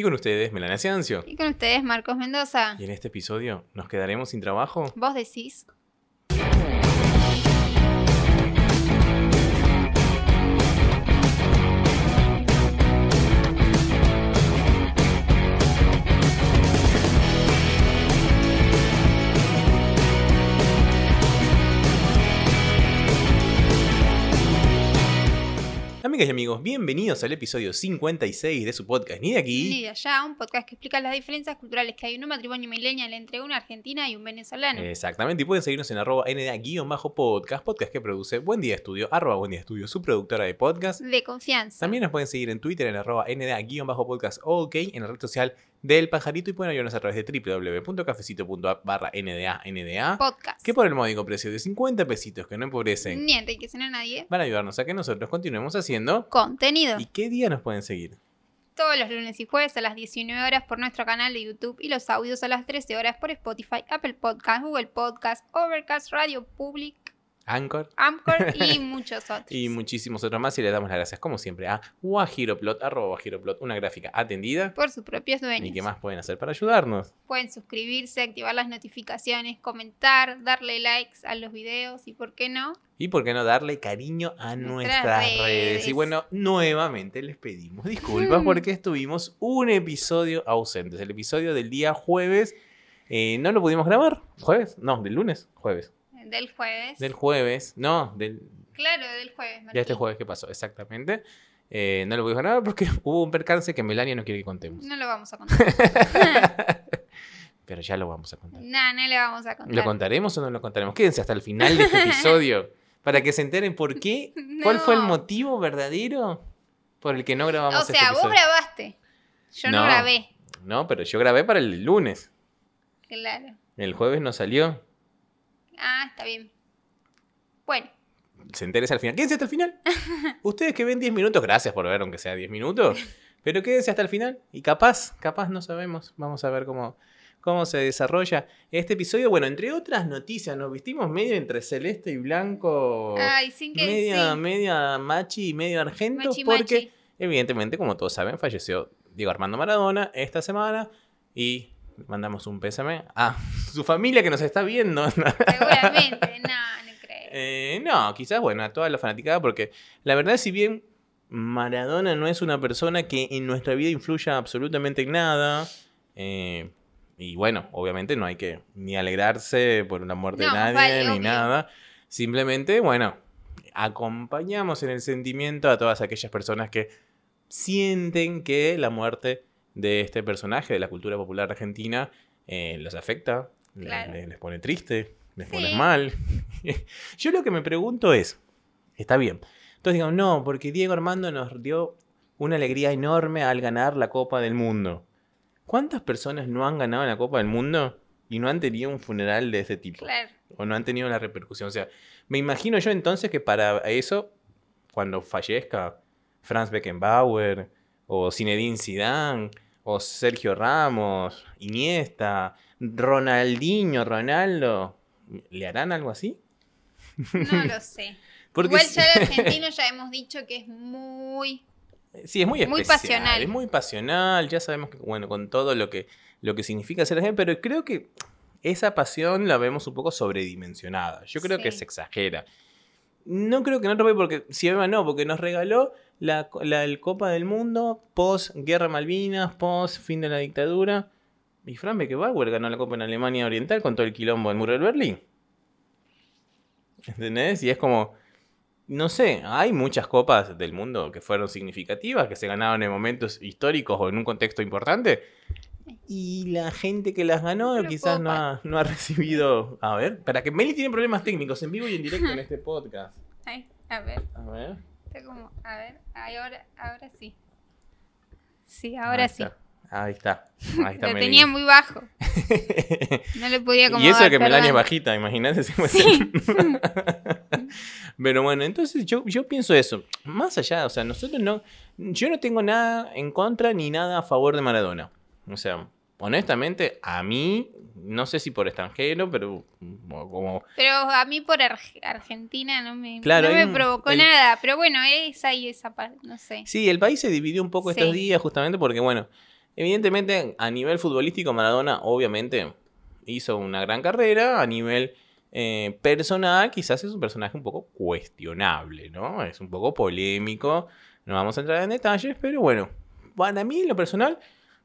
Y con ustedes, Melania Ciancio. Y con ustedes, Marcos Mendoza. Y en este episodio, ¿nos quedaremos sin trabajo? Vos decís. Amigas y amigos, bienvenidos al episodio 56 de su podcast Ni de aquí. Ni de allá, un podcast que explica las diferencias culturales que hay en un matrimonio millennial entre una argentina y un venezolano. Exactamente, y pueden seguirnos en arroba NDA-podcast, podcast que produce Buen Día Estudio, arroba Buen Día Estudio, su productora de podcast. De confianza. También nos pueden seguir en Twitter en arroba NDA-podcast OK, en la red social del pajarito y pueden ayudarnos a través de www.cafecito.app barra NDA, NDA. Podcast. Que por el módico precio de 50 pesitos que no empobrecen, Ni enriquecen a nadie. van a ayudarnos a que nosotros continuemos haciendo. Contenido. ¿Y qué día nos pueden seguir? Todos los lunes y jueves a las 19 horas por nuestro canal de YouTube y los audios a las 13 horas por Spotify, Apple Podcast, Google Podcast, Overcast, Radio Public, Anchor. Anchor y muchos otros. Y muchísimos otros más. Y les damos las gracias, como siempre, a Wajiroplot, arroba una gráfica atendida. por sus propios dueños. ¿Y qué más pueden hacer para ayudarnos? Pueden suscribirse, activar las notificaciones, comentar, darle likes a los videos y, ¿por qué no? Y por qué no darle cariño a Nuestras nuestras redes. redes. Y bueno, nuevamente les pedimos disculpas porque estuvimos un episodio ausentes. El episodio del día jueves eh, no lo pudimos grabar. ¿Jueves? No, del lunes. Jueves. Del jueves. Del jueves. No, del, Claro, del jueves. de Martín. este jueves que pasó, exactamente. Eh, no lo pudimos grabar porque hubo un percance que Melania no quiere que contemos. No lo vamos a contar. Pero ya lo vamos a contar. no, no le vamos a contar. ¿Lo contaremos o no lo contaremos? Quédense hasta el final de este episodio para que se enteren por qué, cuál fue el motivo verdadero por el que no grabamos O sea, este vos grabaste. Yo no, No. grabé. No, pero yo grabé para el lunes. Claro. El jueves no salió. Ah, está bien. Bueno, Se enteres al final. Quédense hasta el final. Ustedes que ven 10 minutos, gracias por ver, aunque sea 10 minutos. Pero quédense hasta el final. Y capaz, capaz no sabemos. Vamos a ver cómo, cómo se desarrolla este episodio. Bueno, entre otras noticias, nos vestimos medio entre celeste y blanco. ay, sin que media, sí. media machi y medio argento. Machi, porque, machi. evidentemente, como todos saben, falleció Diego Armando Maradona esta semana. Y mandamos un pésame a su familia que nos está viendo. Seguramente, no, no creo. Eh, no, quizás, bueno, a toda la fanaticada, porque la verdad, si bien Maradona no es una persona que en nuestra vida influya absolutamente en nada, eh, y bueno, obviamente no hay que ni alegrarse por la muerte No, de nadie, vale, ni nada, simplemente, bueno, acompañamos en el sentimiento a todas aquellas personas que sienten que la muerte de este personaje de la cultura popular argentina eh, los afecta, Claro. les pone triste, les Sí. pone mal. Yo lo que me pregunto es, está bien, entonces digamos, no, porque Diego Armando nos dio una alegría enorme al ganar la Copa del Mundo. ¿Cuántas personas no han ganado la Copa del Mundo y no han tenido un funeral de ese tipo? Claro. o no han tenido la repercusión. O sea, me imagino yo entonces que para eso, cuando fallezca Franz Beckenbauer, o Zinedine Zidane, o Sergio Ramos, Iniesta, Ronaldinho, Ronaldo, ¿le harán algo así? No lo sé. Porque Igual ya el argentino ya hemos dicho que es muy... Sí, es muy Muy especial, pasional. Es muy pasional, ya sabemos que, bueno, con todo lo que, lo que significa ser argentino, pero creo que esa pasión la vemos un poco sobredimensionada. Yo creo que se exagera. No creo que no porque si no, porque nos regaló la, la el Copa del Mundo post Guerra Malvinas, post fin de la dictadura. Y Fran Beckenbauer ganó la Copa en Alemania Oriental con todo el quilombo del muro de Berlín. ¿Entendés? Y es como, no sé, hay muchas copas del mundo que fueron significativas, que se ganaron en momentos históricos o en un contexto importante. Y la gente que las ganó Pero quizás no ha, no ha recibido... A ver, para que Meli tiene problemas técnicos en vivo y en directo en este podcast. Ay, a ver, A ver. Está como... A ver, ahora, ahora sí. Sí, ahora Ahí sí. está. Ahí está. Ahí está Lo tenía muy bajo. No le podía acomodar. y eso que Melania es bajita, imagínate. Sí. Pero bueno, entonces yo, yo pienso eso. Más allá, o sea, nosotros no. Yo no tengo nada en contra ni nada a favor de Maradona. O sea, honestamente, a mí, no sé si por extranjero, pero como. Pero a mí por Arge- Argentina no me, Claro, no me un- provocó el- nada. Pero bueno, es ahí esa parte, no sé. Sí, el país se dividió un poco Sí. estos días justamente porque, bueno, Evidentemente, a nivel futbolístico, Maradona obviamente hizo una gran carrera. A nivel eh, personal, quizás es un personaje un poco cuestionable, ¿no? Es un poco polémico. No vamos a entrar en detalles, pero bueno, para mí en lo personal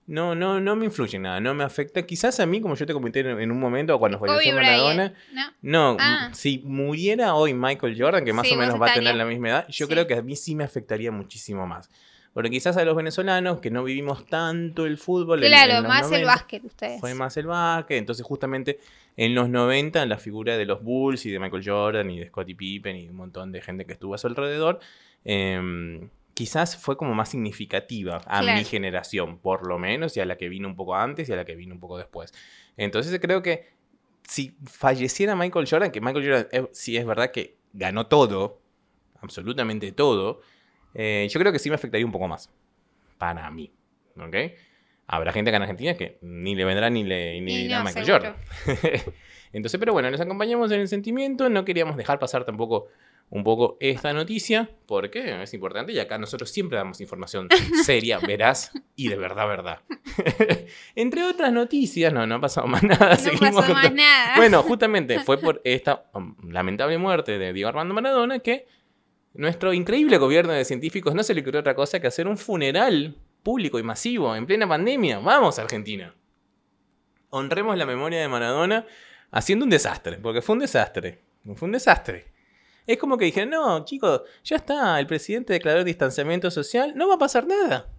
no, no, no me influye nada, no me afecta. Quizás a mí, como yo te comenté en, un momento cuando falleció Maradona, no, ¿no? Ah. si muriera hoy Michael Jordan, que más Sí, o menos va a tener estarías- la misma edad, yo Sí. creo que a mí sí me afectaría muchísimo más. Porque quizás a los venezolanos, que no vivimos tanto el fútbol, Claro, en los más el 90, básquet ustedes. fue más el básquet. Entonces, justamente en los 90, la figura de los Bulls y de Michael Jordan y de Scottie Pippen y un montón de gente que estuvo a su alrededor, em, quizás fue como más significativa a Claro. mi generación, por lo menos, y a la que vino un poco antes y a la que vino un poco después. Entonces, creo que si falleciera Michael Jordan, que Michael Jordan eh, sí es verdad que ganó todo, absolutamente todo, eh, yo creo que sí me afectaría un poco más. Para mí. ¿Ok? Habrá gente acá en Argentina que ni le vendrá ni le ni dirá no, Michael seguro. Jordan. Entonces, pero bueno, nos acompañamos en el sentimiento. No queríamos dejar pasar tampoco un poco esta noticia, porque es importante y acá nosotros siempre damos información seria, veraz y de verdad, verdad. Entre otras noticias, no, no ha pasado más nada. No seguimos pasó más nada. Bueno, justamente fue por esta um, lamentable muerte de Diego Armando Maradona que nuestro increíble gobierno de científicos no se le ocurrió otra cosa que hacer un funeral público y masivo en plena pandemia. Vamos, Argentina. Honremos la memoria de Maradona haciendo un desastre, porque fue un desastre. Fue un desastre. Es como que dijeron, no, chicos, ya está, el presidente declaró distanciamiento social, no va a pasar nada.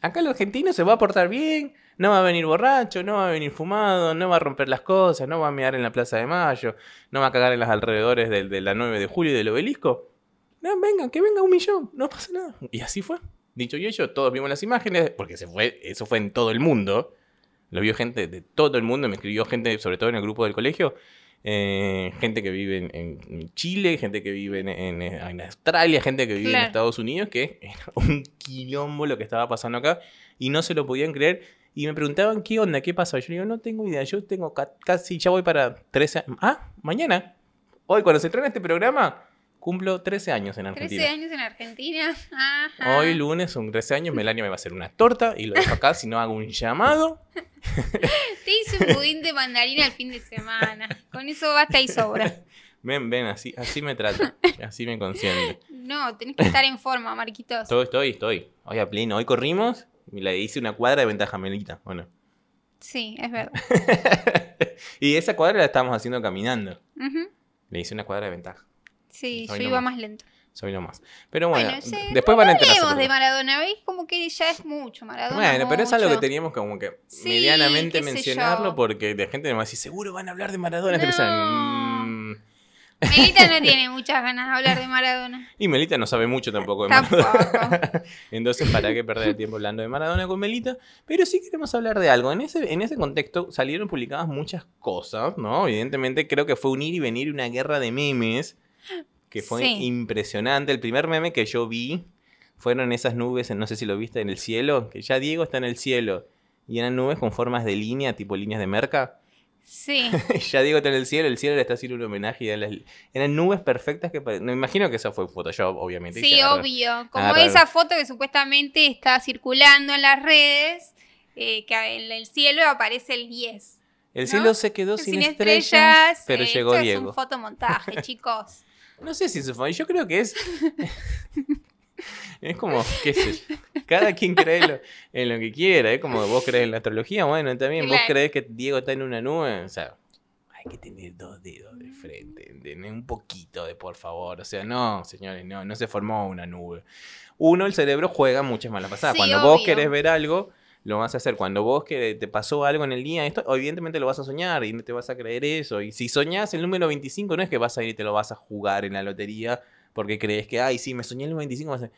Acá el argentino se va a portar bien, no va a venir borracho, no va a venir fumado, no va a romper las cosas, no va a mear en la Plaza de Mayo, no va a cagar en los alrededores de, la 9 de julio y del obelisco. No, venga, que venga un millón, no pasa nada. Y así fue. Dicho y hecho, todos vimos las imágenes, porque se fue, eso fue en todo el mundo. Lo vio gente de todo el mundo, me escribió gente, sobre todo en el grupo del colegio, eh, gente que vive en, en Chile, gente que vive en, en- en Australia, gente que vive en Claro. Estados Unidos, que era un quilombo lo que estaba pasando acá y no se lo podían creer. Y me preguntaban qué onda, qué pasó. Yo digo, no tengo idea, yo tengo ca- casi, ya voy para 13 años. Ah, mañana. Hoy, cuando se estrena este programa, cumplo 13 años en Argentina. 13 años en Argentina. Ajá. Hoy lunes son 13 años, Melania me va a hacer una torta y lo dejo acá si no hago un llamado. Te hice un pudín de mandarina el fin de semana. Con eso basta y sobra. Ven, ven, así, así me trata, así me consiente. No, tenés que estar en forma, Marquitos. Estoy, estoy, estoy. Hoy a pleno, hoy corrimos y le hice una cuadra de ventaja a Melita. Bueno. Sí, es verdad. y esa cuadra la estábamos haciendo caminando. Le hice una cuadra de ventaja. Sí, Hoy yo no iba más. lento. Soy lo más. Pero bueno, Bueno, sí, después van a por de. Maradona, ¿veis? Como que ya es mucho, Maradona. Bueno, pero es algo que teníamos que como que Sí, medianamente mencionarlo porque la gente a decir, seguro van a hablar de Maradona. este episodio". No. Mm. Melita no tiene muchas ganas de hablar de Maradona. Y Melita no sabe mucho tampoco de Maradona. Tampoco. Entonces, ¿para qué perder el tiempo hablando de Maradona con Melita? Pero sí queremos hablar de algo. En ese, en ese contexto salieron publicadas muchas cosas, ¿no? Evidentemente creo que fue un ir y venir una guerra de memes que fue Sí. impresionante. El primer meme que yo vi fueron esas nubes, no sé si lo viste, en el cielo, que ya Diego está en el cielo. Y eran nubes con formas de línea, tipo líneas de merca. Sí. ya Diego está en el cielo, el cielo le está haciendo un homenaje. A las- eran nubes perfectas que... pare- Me imagino que eso fue Photoshop, obviamente. Sí, obvio. Como agarraron. esa foto que supuestamente está circulando en las redes, eh, que en el cielo aparece el 10. El ¿no? cielo se quedó sin, Sin estrellas, estrellas, pero eh, llegó esto Diego. Es un fotomontaje, chicos. No sé si eso fue, yo creo que es... es como, qué sé yo, cada quien cree lo- en lo que quiera, es como vos crees en la astrología, bueno, también vos crees que Diego está en una nube, o sea, hay que tener dos dedos de frente, ¿entendés? un poquito de por favor, o sea, no, señores, no, no se formó una nube. Uno, el cerebro juega muchas malas pasadas, Sí, cuando vos obvio. querés ver algo... Lo vas a hacer cuando vos que te pasó algo en el día, esto evidentemente lo vas a soñar y no te vas a creer eso. Y si soñás el número 25, no es que vas a ir y te lo vas a jugar en la lotería porque crees que, ay, sí, me soñé el 25. vas a-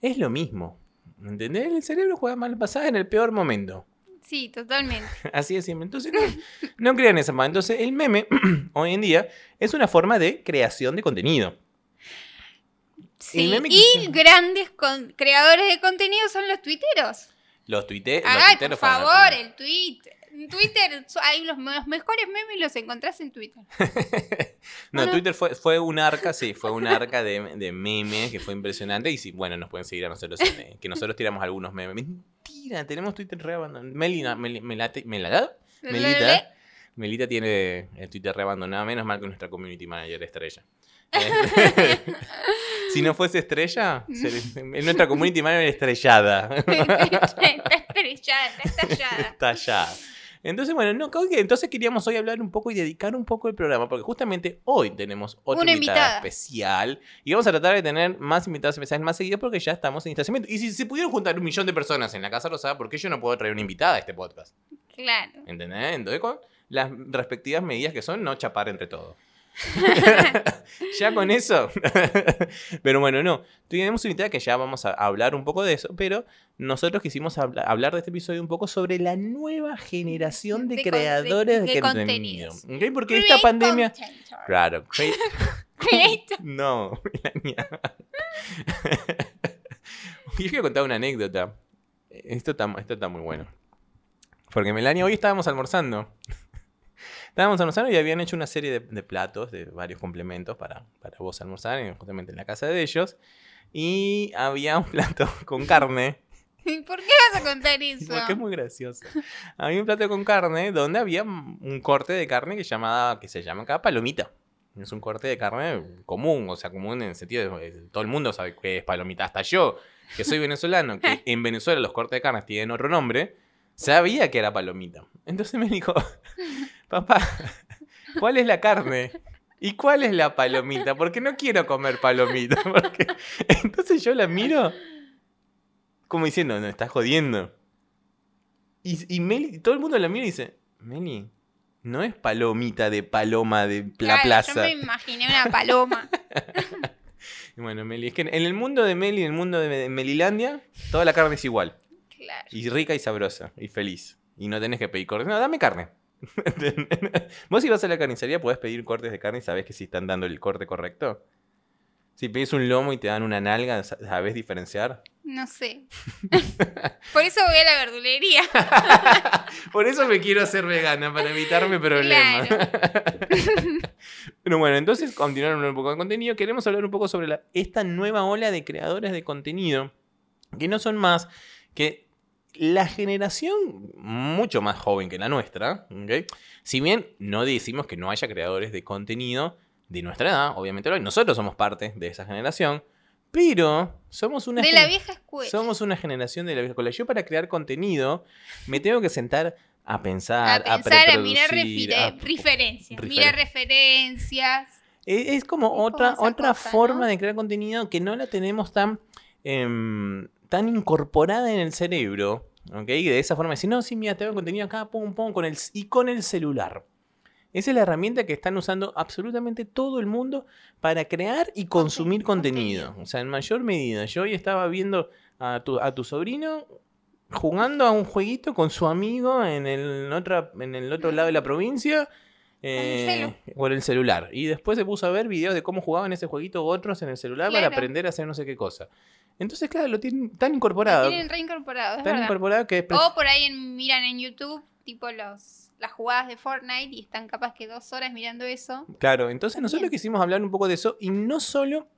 Es lo mismo. ¿Entendés? El cerebro juega mal pasada en el peor momento. Sí, totalmente. Así es siempre. Entonces, no, no crean esa más. Entonces, el meme, hoy en día, es una forma de creación de contenido. Sí. que Y grandes con- creadores de contenido son los tuiteros. Los tuiteros. Ay, por favor, el tweet. En Twitter hay los, los mejores memes los encontrás en Twitter. No, Bueno. Twitter fue, fue un arca, sí, fue un arca de, de memes que fue impresionante. Y sí, bueno, nos pueden seguir a nosotros, en- que nosotros tiramos algunos memes. mentira, tenemos Twitter re abandonado. Melina, Meli- Melate- Melada- Melita, Melita tiene el Twitter re abandonado, menos mal que nuestra community manager estrella. Eh, si no fuese estrella, sería- nuestra community manager estrellada. está estrellada, está estallada. Estallada. Entonces, bueno, no, creo que entonces queríamos hoy hablar un poco y dedicar un poco el programa, porque justamente hoy tenemos otra invitada. especial y vamos a tratar de tener más invitados especiales más seguidos porque ya estamos en distanciamiento. Y si se pudieron juntar un millón de personas en la Casa Rosada, ¿por qué yo no puedo traer una invitada a este podcast? Claro. ¿Entendés? Entonces, con las respectivas medidas que son no chapar entre todos. ya con eso. pero bueno, no. Tenemos una invitada que ya vamos a hablar un poco de eso, pero nosotros quisimos habla- hablar de este episodio un poco sobre la nueva generación de, creadores de, de- de contenido. contenidos. ¿Ok? Porque esta Create pandemia... Claro. cre- Create- no, Melania. Yo quiero contar una anécdota. Esto está, esto está muy bueno. Porque Melania, hoy estábamos almorzando. Estábamos almorzando y habían hecho una serie de, de platos, de varios complementos para, para vos almorzar, en- justamente en la casa de ellos. Y había un plato con carne, ¿Por qué vas a contar eso? porque es muy gracioso. Había un plato con carne donde había un corte de carne que, llamaba, que se llama acá palomita. Es un corte de carne común, o sea, común en el sentido de de- todo el mundo sabe que es palomita. Hasta yo, que soy venezolano, que en Venezuela los cortes de carne tienen otro nombre, sabía que era palomita. Entonces me dijo, papá, ¿cuál es la carne? ¿Y cuál es la palomita? Porque no quiero comer palomita. Porque... Entonces yo la miro como diciendo, no, estás jodiendo. Y, y Meli, todo el mundo la mira y dice, Meli, no es palomita de paloma de la Claro, plaza. Yo me imaginé una paloma. Y Bueno, Meli, es que en el mundo de Meli, en el mundo de Melilandia, toda la carne es igual. Claro. Y rica y sabrosa. Y feliz. Y no tenés que pedir cortes. No, dame carne. Vos si vas a la carnicería podés pedir cortes de carne y sabés que si están dando el corte correcto. Si pedís un lomo y te dan una nalga, ¿sabés diferenciar? No sé. Por eso voy a la verdulería. Por eso me quiero hacer vegana, para evitarme problemas. Pero bueno, entonces continuando un poco de contenido, queremos hablar un poco sobre la- esta nueva ola de creadores de contenido, que no son más que la generación mucho más joven que la nuestra. Si bien no decimos que no haya creadores de contenido de nuestra edad, obviamente lo hay, nosotros somos parte de esa generación, pero somos una De gen- la vieja escuela. somos una generación de la vieja escuela. Yo para crear contenido me tengo que sentar a pensar, a, pensar, a mirar a- referencias. refer- Mirar referencias. Es, es como Es como otra, otra cosa, forma ¿no? de crear contenido que no la tenemos tan, em, tan incorporada en el cerebro. ¿Ok? Y de esa forma decir, no, sí, mira, te veo contenido acá, pum, pum, con el, y con el celular. Esa es la herramienta que están usando absolutamente todo el mundo para crear y consumir contenido. contenido. O sea, en mayor medida. Yo hoy estaba viendo a tu, a tu sobrino jugando a un jueguito con su amigo en el, otra, en el otro lado de la provincia. Eh, con el celular. Y después se puso a ver videos de cómo jugaban ese jueguito otros en el celular para aprender a hacer no sé qué cosa. Entonces, claro, lo tienen tan Lo incorporado. tienen reincorporado, Tan verdad. incorporado que O por ahí en- miran en YouTube, tipo los, las jugadas de Fortnite, y están capaz que dos horas mirando eso. Claro, entonces También. nosotros quisimos hablar un poco de eso y no solo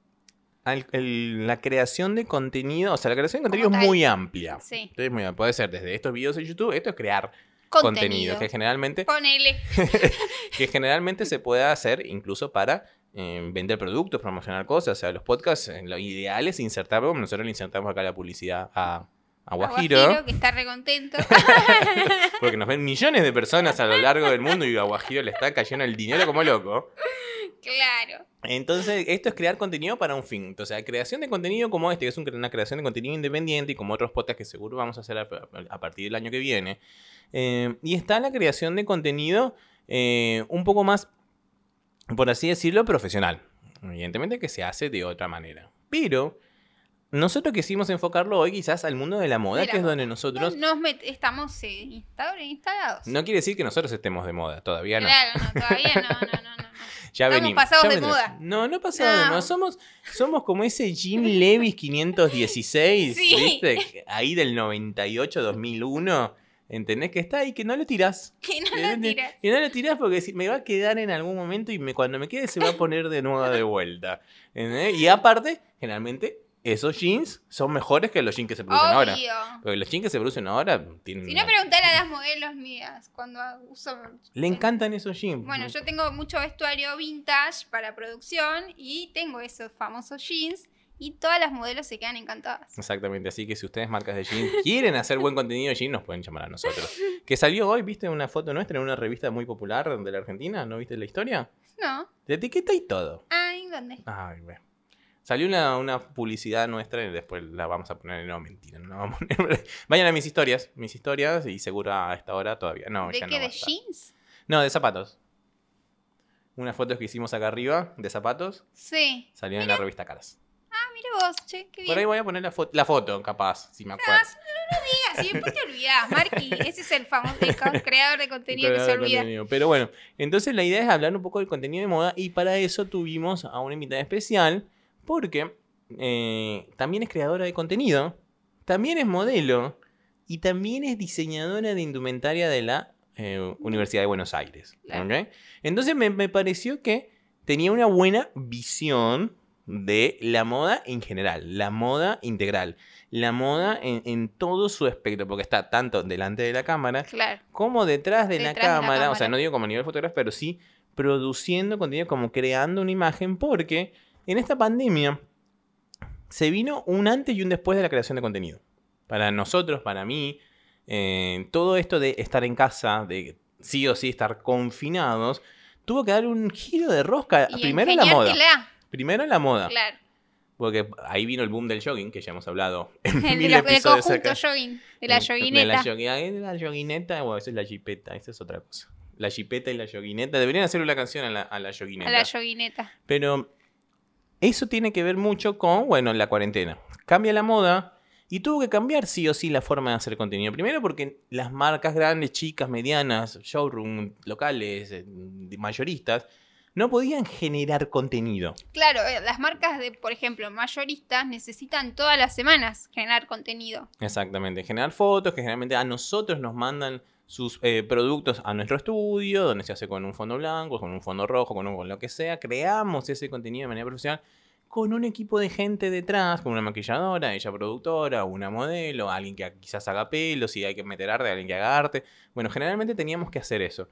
al- el- la creación de contenido, o sea, la creación de contenido es muy amplia. Sí. Entonces, muy- puede ser desde estos videos de YouTube, esto es crear contenido, Contenido. que generalmente Ponele. que generalmente se puede hacer incluso para eh, vender productos, promocionar cosas. O sea, los podcasts, eh, lo ideal es insertar, como nosotros le insertamos acá la publicidad a, a Guajiro, Guajiro, que está recontento. porque nos ven millones de personas a lo largo del mundo y a Guajiro le está cayendo el dinero como loco. Claro. Entonces, esto es crear contenido para un fin. Entonces, la creación de contenido como este, que es un- una creación de contenido independiente y como otros podcasts que seguro vamos a hacer a, a partir del año que viene. eh, y está la creación de contenido eh, un poco más, por así decirlo, profesional. Evidentemente que se hace de otra manera. Pero nosotros quisimos enfocarlo hoy quizás al mundo de la moda, De la que es donde nosotros... Nos estamos eh, insta- instalados. No quiere decir que nosotros estemos de moda, todavía no. Claro, no, todavía no, no. no. Ya Estamos venimos. pasados ya de vendremos. moda. No, no pasados de No. moda. Somos, somos como ese Jean Levis 516, Sí. ¿viste? Ahí del 98, 2001. ¿Entendés? Que está ahí, que no lo tirás. Que no lo tiras. Que no lo tirás porque si- me va a quedar en algún momento y me, cuando me quede se va a poner de nuevo de vuelta. ¿entendés? Y aparte, generalmente esos jeans son mejores que los jeans que se producen ahora. Obvio. Porque los jeans que se producen ahora tienen. Si no, una- preguntar a las modelos mías cuando uso. Le encantan esos jeans. Bueno, yo tengo mucho vestuario vintage para producción y tengo esos famosos jeans y todas las modelos se quedan encantadas. Exactamente, así que si ustedes marcas de jeans quieren hacer buen contenido de jeans, nos pueden llamar a nosotros. Que salió hoy, ¿viste una foto nuestra en una revista muy popular de la Argentina? ¿No viste la historia? No. De etiqueta y todo. Ay, ¿dónde? Ay, bueno. Salió una, una publicidad nuestra y después la vamos a poner. No, mentira, no la vamos a poner. Vayan a mis historias, mis historias y seguro a esta hora todavía. No, ¿De ya qué? no ¿De jeans? No, de zapatos. Unas fotos que hicimos acá arriba de zapatos Sí. salieron en la revista Caras. Ah, mira vos, che, qué bien. Por ahí voy a poner la, fo- la foto, capaz, si me acuerdo. Diga, si después te olvidás, Marky. Ese es el famoso creador de contenido que se olvida. contenido. Pero bueno, entonces la idea es hablar un poco del contenido de moda y para eso tuvimos a una invitada especial porque eh, también es creadora de contenido, también es modelo y también es diseñadora de indumentaria de la eh, Universidad de Buenos Aires. Claro. ¿ok? Entonces me, me pareció que tenía una buena visión de la moda en general, la moda integral, la moda en, en todo su espectro, porque está tanto delante de la cámara Claro. como detrás de, la, Detrás de la cámara, o sea, no digo como a nivel fotógrafo, pero sí produciendo contenido, como creando una imagen, porque en esta pandemia se vino un antes y un después de la creación de contenido. Para nosotros, para mí, eh, todo esto de estar en casa, de sí o sí estar confinados, tuvo que dar un giro de rosca. Y Primero en la moda. Primero en la moda. Claro. Porque ahí vino el boom del jogging, que ya hemos hablado en El, de mil la- del conjunto jogging, de la De joguineta. de la joguineta, bueno, eso es la jipeta, esa es otra cosa. La jipeta y la joguineta. Deberían hacer una canción a la, a la joguineta. A la joguineta. Pero eso tiene que ver mucho con, bueno, la cuarentena. Cambia la moda y tuvo que cambiar sí o sí la forma de hacer contenido. Primero porque las marcas grandes, chicas, medianas, showroom, locales, eh, mayoristas, no podían generar contenido. Claro, eh, las marcas de, por ejemplo, mayoristas necesitan todas las semanas generar contenido. Exactamente, generar fotos que generalmente a nosotros nos mandan sus eh, productos a nuestro estudio, donde se hace con un fondo blanco, con un fondo rojo, con, un- con lo que sea. Creamos ese contenido de manera profesional con un equipo de gente detrás, con una maquilladora, ella productora, una modelo, alguien que quizás haga pelo, si hay que meter arte, alguien que haga arte. Bueno, generalmente teníamos que hacer eso.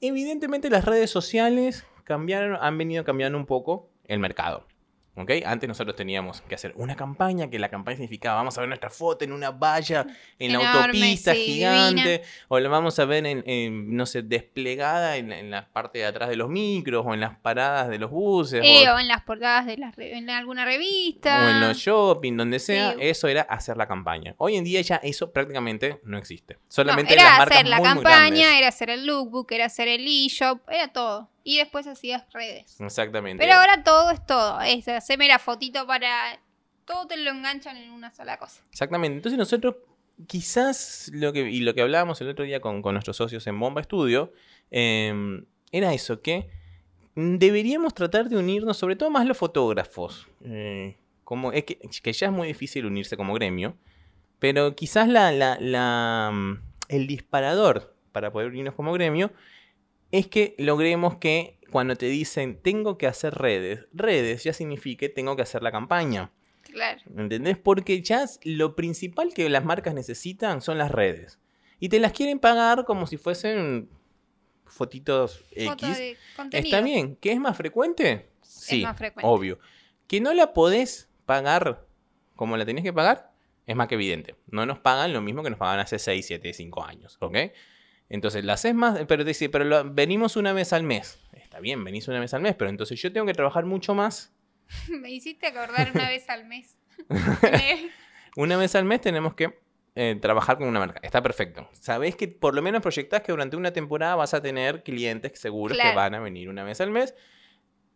Evidentemente las redes sociales cambiaron, han venido cambiando un poco el mercado. ¿Ok? Antes nosotros teníamos que hacer una campaña, que la campaña significaba vamos a ver nuestra foto en una valla, en la autopista sí, gigante, o la vamos a ver en, en, no sé, desplegada en, la- en la parte de atrás de los micros, o en las paradas de los buses, Eh, o, o en las portadas de las re- en alguna revista. o en los shopping, donde sea, Sí. eso era hacer la campaña. Hoy en día ya eso prácticamente no existe. No, Solamente era las marcas hacer la muy, campaña, era hacer el lookbook, era hacer el e-shop, era todo. Y después hacías redes. Exactamente. Pero ahora todo es todo. Es hacerme la fotito para. Todo te lo enganchan en una sola cosa. Exactamente. Entonces nosotros quizás lo que, y lo que hablábamos el otro día con, con nuestros socios en Bomba Studio, eh, era eso, que deberíamos tratar de unirnos, sobre todo más los fotógrafos. eh, como, es que, que ya es muy difícil unirse como gremio, pero quizás la, la- la, mm, el disparador para poder unirnos como gremio es que logremos que cuando te dicen tengo que hacer redes, redes ya signifique tengo que hacer la campaña. Claro. ¿Entendés? Porque ya lo principal que las marcas necesitan son las redes. Y te las quieren pagar como si fuesen fotitos Foto X. de contenido. Está bien. ¿Qué es más frecuente? Sí, más frecuente. obvio. Que no la podés pagar como la tenés que pagar es más que evidente. No nos pagan lo mismo que nos pagaban hace 6, 7, 5 años, ¿ok? Entonces, la haces más, pero dice, pero lo- venimos una vez al mes. Está bien, venís una vez al mes, pero entonces yo tengo que trabajar mucho más Me hiciste acordar una vez al mes. Me- Una vez al mes tenemos que eh, trabajar con una marca. Está perfecto. Sabés que por lo menos proyectás que durante una temporada vas a tener clientes seguros que Claro. van a venir una vez al mes.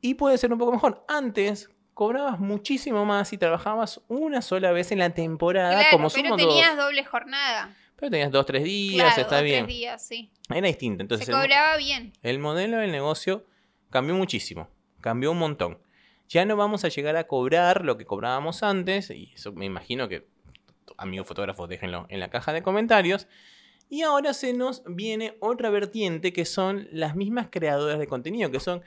Y puede ser un poco mejor. Antes cobrabas muchísimo más y trabajabas una sola vez en la temporada, claro, como pero tenías dos. doble jornada. Pero tenías dos, tres días, claro, está dos, bien. tres días, sí. Era distinto. Entonces, Se el cobraba bien. el modelo del negocio cambió muchísimo, cambió un montón. Ya no vamos a llegar a cobrar lo que cobrábamos antes, y eso me imagino que amigos fotógrafos déjenlo en la caja de comentarios. Y ahora se nos viene otra vertiente que son las mismas creadoras de contenido, que son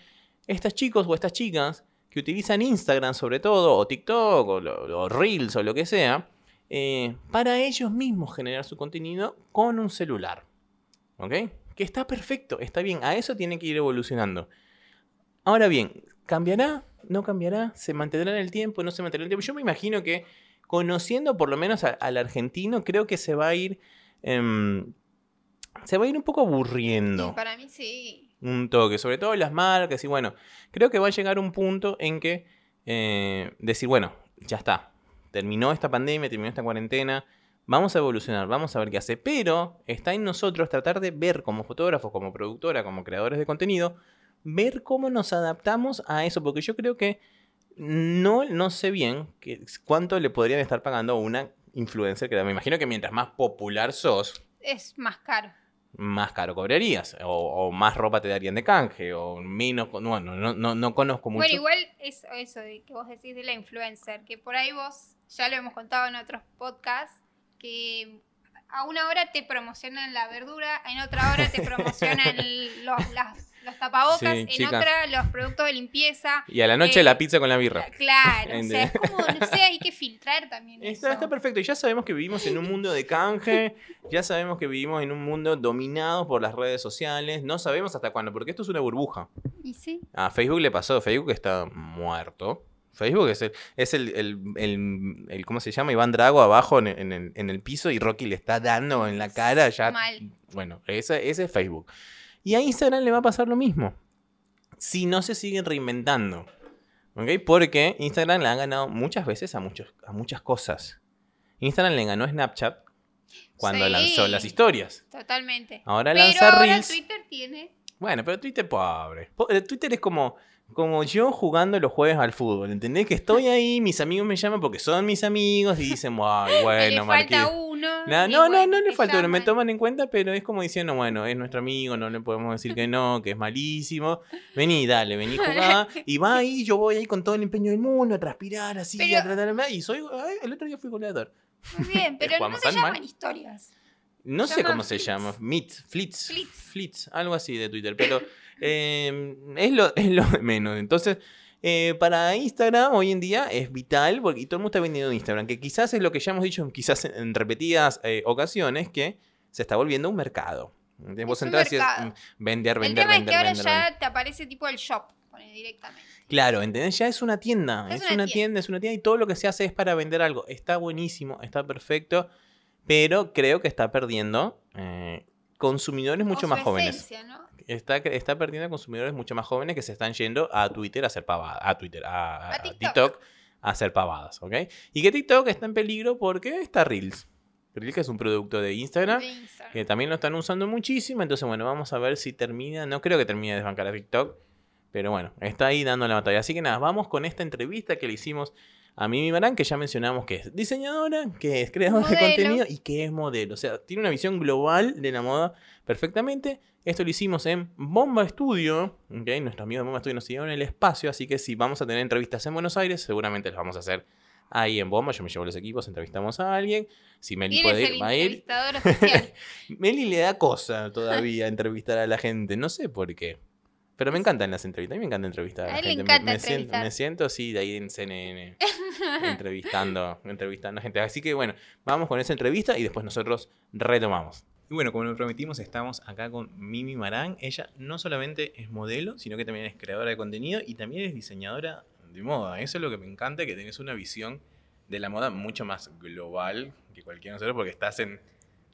estos chicos o estas chicas que utilizan Instagram sobre todo, o TikTok, o, o Reels, o lo que sea, eh, para ellos mismos generar su contenido con un celular. ¿Ok? Que está perfecto, está bien, a eso tiene que ir evolucionando. Ahora bien, ¿cambiará? ¿No cambiará? ¿Se mantendrá en el tiempo? ¿No se mantendrá en el tiempo? Yo me imagino que conociendo por lo menos a- al argentino, creo que se va a ir... em, se va a ir un poco aburriendo Y para mí sí. un toque, sobre todo las marcas y bueno, creo que va a llegar un punto en que eh, decir, bueno, ya está, terminó esta pandemia, terminó esta cuarentena, vamos a evolucionar, vamos a ver qué hace, pero está en nosotros tratar de ver como fotógrafos, como productora, como creadores de contenido, ver cómo nos adaptamos a eso, porque yo creo que no, no sé bien que- cuánto le podrían estar pagando a una influencer, que me imagino que mientras más popular sos, Es más caro. más caro cobrarías, o, o más ropa te darían de canje, o menos, bueno, no, no, no conozco mucho. Bueno, igual es eso de que vos decís de la influencer, que por ahí vos, ya lo hemos contado en otros podcasts, que a una hora te promocionan la verdura, en otra hora te promocionan los, las- los tapabocas, Sí, en otra los productos de limpieza. Y a la noche eh, la pizza con la birra. Claro, o sea, es como, no sé, hay que filtrar también. Está, eso. está perfecto. Y ya sabemos que vivimos en un mundo de canje. Ya sabemos que vivimos en un mundo dominado por las redes sociales. No sabemos hasta cuándo, porque esto es una burbuja. Y sí, A Facebook le pasó. Facebook está muerto. Facebook es el, es el, el, el- el- ¿cómo se llama? Iván Drago abajo en, en el, en el piso y Rocky le está dando en la cara ya. Mal. Bueno, ese, ese es Facebook. Y a Instagram le va a pasar lo mismo. Si no se siguen reinventando. ¿Ok? Porque Instagram le ha ganado muchas veces a, muchos, a muchas cosas. Instagram le ganó a Snapchat cuando Sí. lanzó las historias. totalmente. Ahora Pero lanza ahora Reels. Twitter tiene. Bueno, pero Twitter pobre. Po- eh, Twitter es como, como yo jugando los jueves al fútbol. ¿Entendés? Que estoy ahí, mis amigos me llaman porque son mis amigos y dicen, "Ay, bueno, le falta Marqués". uno. No, no, no, le falta, me llaman. toman en cuenta, pero es como diciendo, bueno, es nuestro amigo, no le podemos decir que no, que es malísimo. Vení, dale, vení, jugá. Y va ahí, yo voy ahí con todo el empeño del mundo, a transpirar así, Pero- a tratar de... Y soy, ay, el otro día fui goleador. Muy bien, pero no se mal. llaman historias. No Se sé cómo se llama, Meet, Flits, Flits. Flits, algo así de Twitter, pero eh, es, lo, es lo de menos. Entonces, eh, para Instagram hoy en día es vital, porque y todo el mundo está vendiendo Instagram, que quizás es lo que ya hemos dicho quizás en, en repetidas eh, ocasiones, que se está volviendo un mercado. ¿Entendés? Vos un entrás y es mm, vender, El vender, tema es vender, que ahora vender, ya vender. te aparece tipo el shop directamente. Claro, ¿entendés? Ya es una tienda. Es Es, una una tienda. tienda, es una tienda y todo lo que se hace es para vender algo. Está buenísimo, está perfecto, pero creo que está perdiendo eh, consumidores mucho O más jóvenes. ¿no? Está, está perdiendo consumidores mucho más jóvenes que se están yendo a Twitter a hacer pavadas. A Twitter, a, TikTok. TikTok a hacer pavadas, ¿ok? Y que TikTok está en peligro porque está Reels. Reels que es un producto de Instagram De Instagram. que también lo están usando muchísimo. Entonces, bueno, vamos a ver si termina. No creo que termine de desbancar a TikTok. Pero bueno, está ahí dando la batalla. Así que nada, vamos con esta entrevista que le hicimos a Mimi Marán, que ya mencionamos que es diseñadora, que es creadora de contenido y que es modelo. O sea, tiene una visión global de la moda perfectamente. Esto lo hicimos en Bomba Studio. ¿ok? Nuestros amigos de Bomba Studio nos siguieron en el espacio. Así que si vamos a tener entrevistas en Buenos Aires, seguramente las vamos a hacer ahí en Bomba. Yo me llevo los equipos, entrevistamos a alguien. Si Meli puede ir, va a ir. Meli le da cosa todavía entrevistar a la gente, no sé por qué. Pero me encantan las entrevistas, a mí me encanta entrevistar a, A la gente. me, me siento, entrevistar. me siento así de ahí en CNN, entrevistando, entrevistando a gente. Así que bueno, vamos con esa entrevista y después nosotros retomamos. Y bueno, como lo prometimos, estamos acá con Mimi Marán. Ella no solamente es modelo, sino que también es creadora de contenido y también es diseñadora de moda. Eso es lo que me encanta, que tenés una visión de la moda mucho más global que cualquiera de nosotros, porque estás en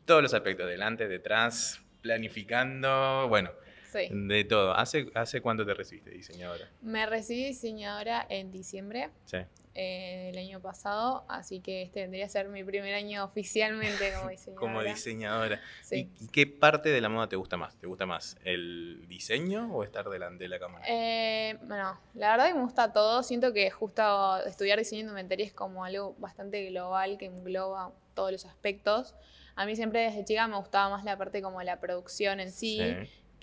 todos los aspectos, delante, detrás, planificando, bueno, Sí. de todo. ¿Hace, ¿Hace cuánto te recibiste diseñadora? Me recibí diseñadora en diciembre Sí. eh, del año pasado, así que este vendría a ser mi primer año oficialmente como diseñadora. Como diseñadora. Sí. ¿Y, y qué parte de la moda te gusta más? ¿Te gusta más el diseño o estar delante de la cámara? Eh, bueno, la verdad que me gusta todo. Siento que justo estudiar diseño indumentaria es como algo bastante global que engloba todos los aspectos. A mí siempre desde chica me gustaba más la parte como la producción en sí,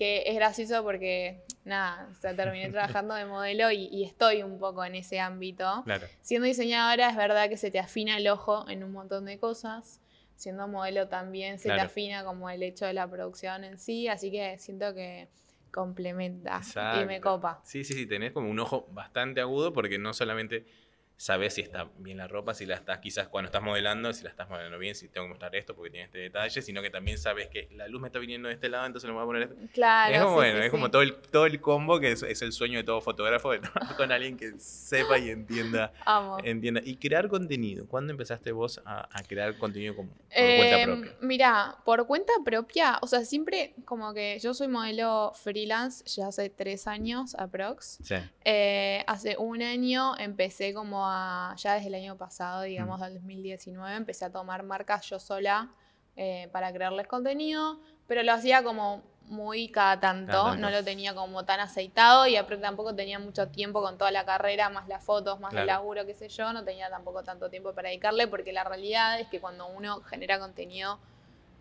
que es gracioso porque, nada, o sea, terminé trabajando de modelo y, y estoy un poco en ese ámbito. Claro. Siendo diseñadora es verdad que se te afina el ojo en un montón de cosas. Siendo modelo también se Claro. te afina como el hecho de la producción en sí. Así que siento que complementa y me copa. Sí, sí, sí, tenés como un ojo bastante agudo porque no solamente sabes si está bien la ropa, si la estás quizás cuando estás modelando, si la estás modelando bien, si tengo que mostrar esto porque tiene este detalle, sino que también sabes que la luz me está viniendo de este lado, entonces lo voy a poner... este- Claro. es como, sí, bueno, sí, es como sí. todo el, todo el combo que es, es el sueño de todo fotógrafo, de trabajar con alguien que sepa y entienda, Amo. entienda. Y crear contenido, ¿cuándo empezaste vos a, a crear contenido como, por cuenta Eh, propia? Mira, por cuenta propia, o sea, siempre como que yo soy modelo freelance ya hace tres años aprox. Sí, Eh, hace un año empecé como a, ya desde el año pasado, digamos, Mm. del 2019, empecé a tomar marcas yo sola eh, para crearles contenido, pero lo hacía como muy cada tanto, Cada tanto. no lo tenía como tan aceitado y tampoco tenía mucho tiempo con toda la carrera, más las fotos, más el laburo, qué sé yo, no tenía tampoco tanto tiempo para dedicarle porque la realidad es que cuando uno genera contenido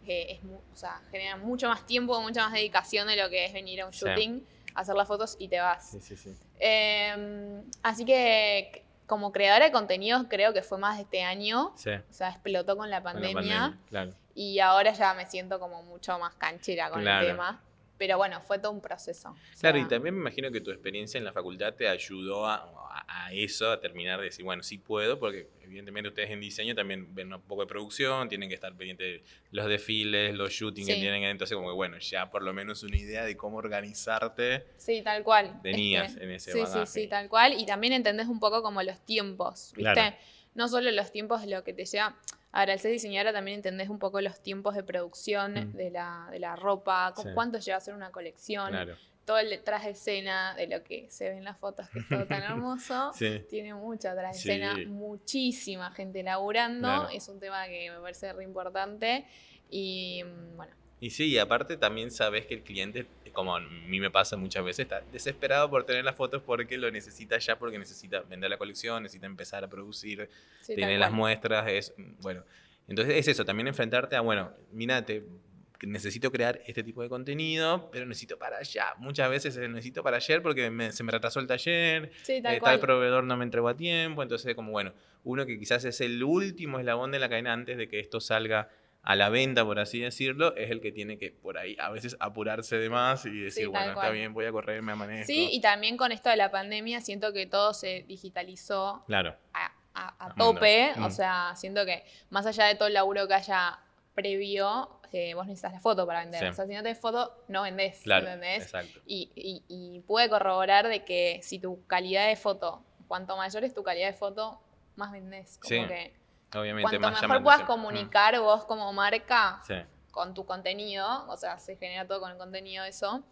eh, es o sea, genera mucho más tiempo, mucha más dedicación de lo que es venir a un Sí. shooting, hacer las fotos y te vas. sí, sí, sí. Eh, así que como creadora de contenidos creo que fue más de este año. Sí, O sea, explotó con la con la pandemia. claro. Y ahora ya me siento como mucho más canchera con Claro. el tema. Pero bueno, fue todo un proceso. O Claro, sea, y también me imagino que tu experiencia en la facultad te ayudó a, eso, a terminar de decir, bueno, sí puedo, porque evidentemente ustedes en diseño también ven un poco de producción, tienen que estar pendientes de los desfiles, los shootings que tienen, entonces como que bueno, ya por lo menos una idea de cómo organizarte Sí, tal cual. tenías Este, en ese Sí, bagaje. sí, sí, tal cual. Y también entendés un poco como los tiempos, ¿viste? Claro. No solo los tiempos de lo que te lleva. Ahora, al ser diseñadora también entendés un poco los tiempos de producción Mm. de, la, de la ropa, con Sí. cuánto lleva a hacer una colección, Claro. todo el detrás de escena de lo que se ve en las fotos, que es todo tan hermoso. Sí. Tiene mucha detrás de Sí. escena, muchísima gente laburando. Claro. Es un tema que me parece re importante. Y mm, bueno, Y sí, y aparte también sabes que el cliente, como a mí me pasa muchas veces, está desesperado por tener las fotos porque lo necesita ya, porque necesita vender la colección, necesita empezar a producir, sí, tal las muestras, es bueno. Entonces es eso, también enfrentarte a, bueno, mira, te- necesito crear este tipo de contenido, pero necesito para allá. Muchas veces es necesito para ayer porque me- se me retrasó el taller, Sí, tal eh, tal proveedor no me entregó a tiempo, entonces como bueno, uno que quizás es el último eslabón de la cadena antes de que esto salga a la venta, por así decirlo, es el que tiene que por ahí a veces apurarse de más y decir, bueno, está bien, voy a correr, me amanezco. Sí, y también con esto de la pandemia siento que todo se digitalizó Claro, a, a- tope. O Mm. sea, siento que más allá de todo el laburo que haya previo, eh, vos necesitas la foto para vender. Sí. O sea, si no tenés foto, no vendés. claro, ¿Entendés? exacto. Y, y, y pude corroborar de que si tu calidad de foto, cuanto mayor es tu calidad de foto, más vendés. Como Sí, que Obviamente cuanto más mejor puedas atención. comunicar vos como marca Mm, Sí. con tu contenido, o sea, se genera todo con el contenido eso,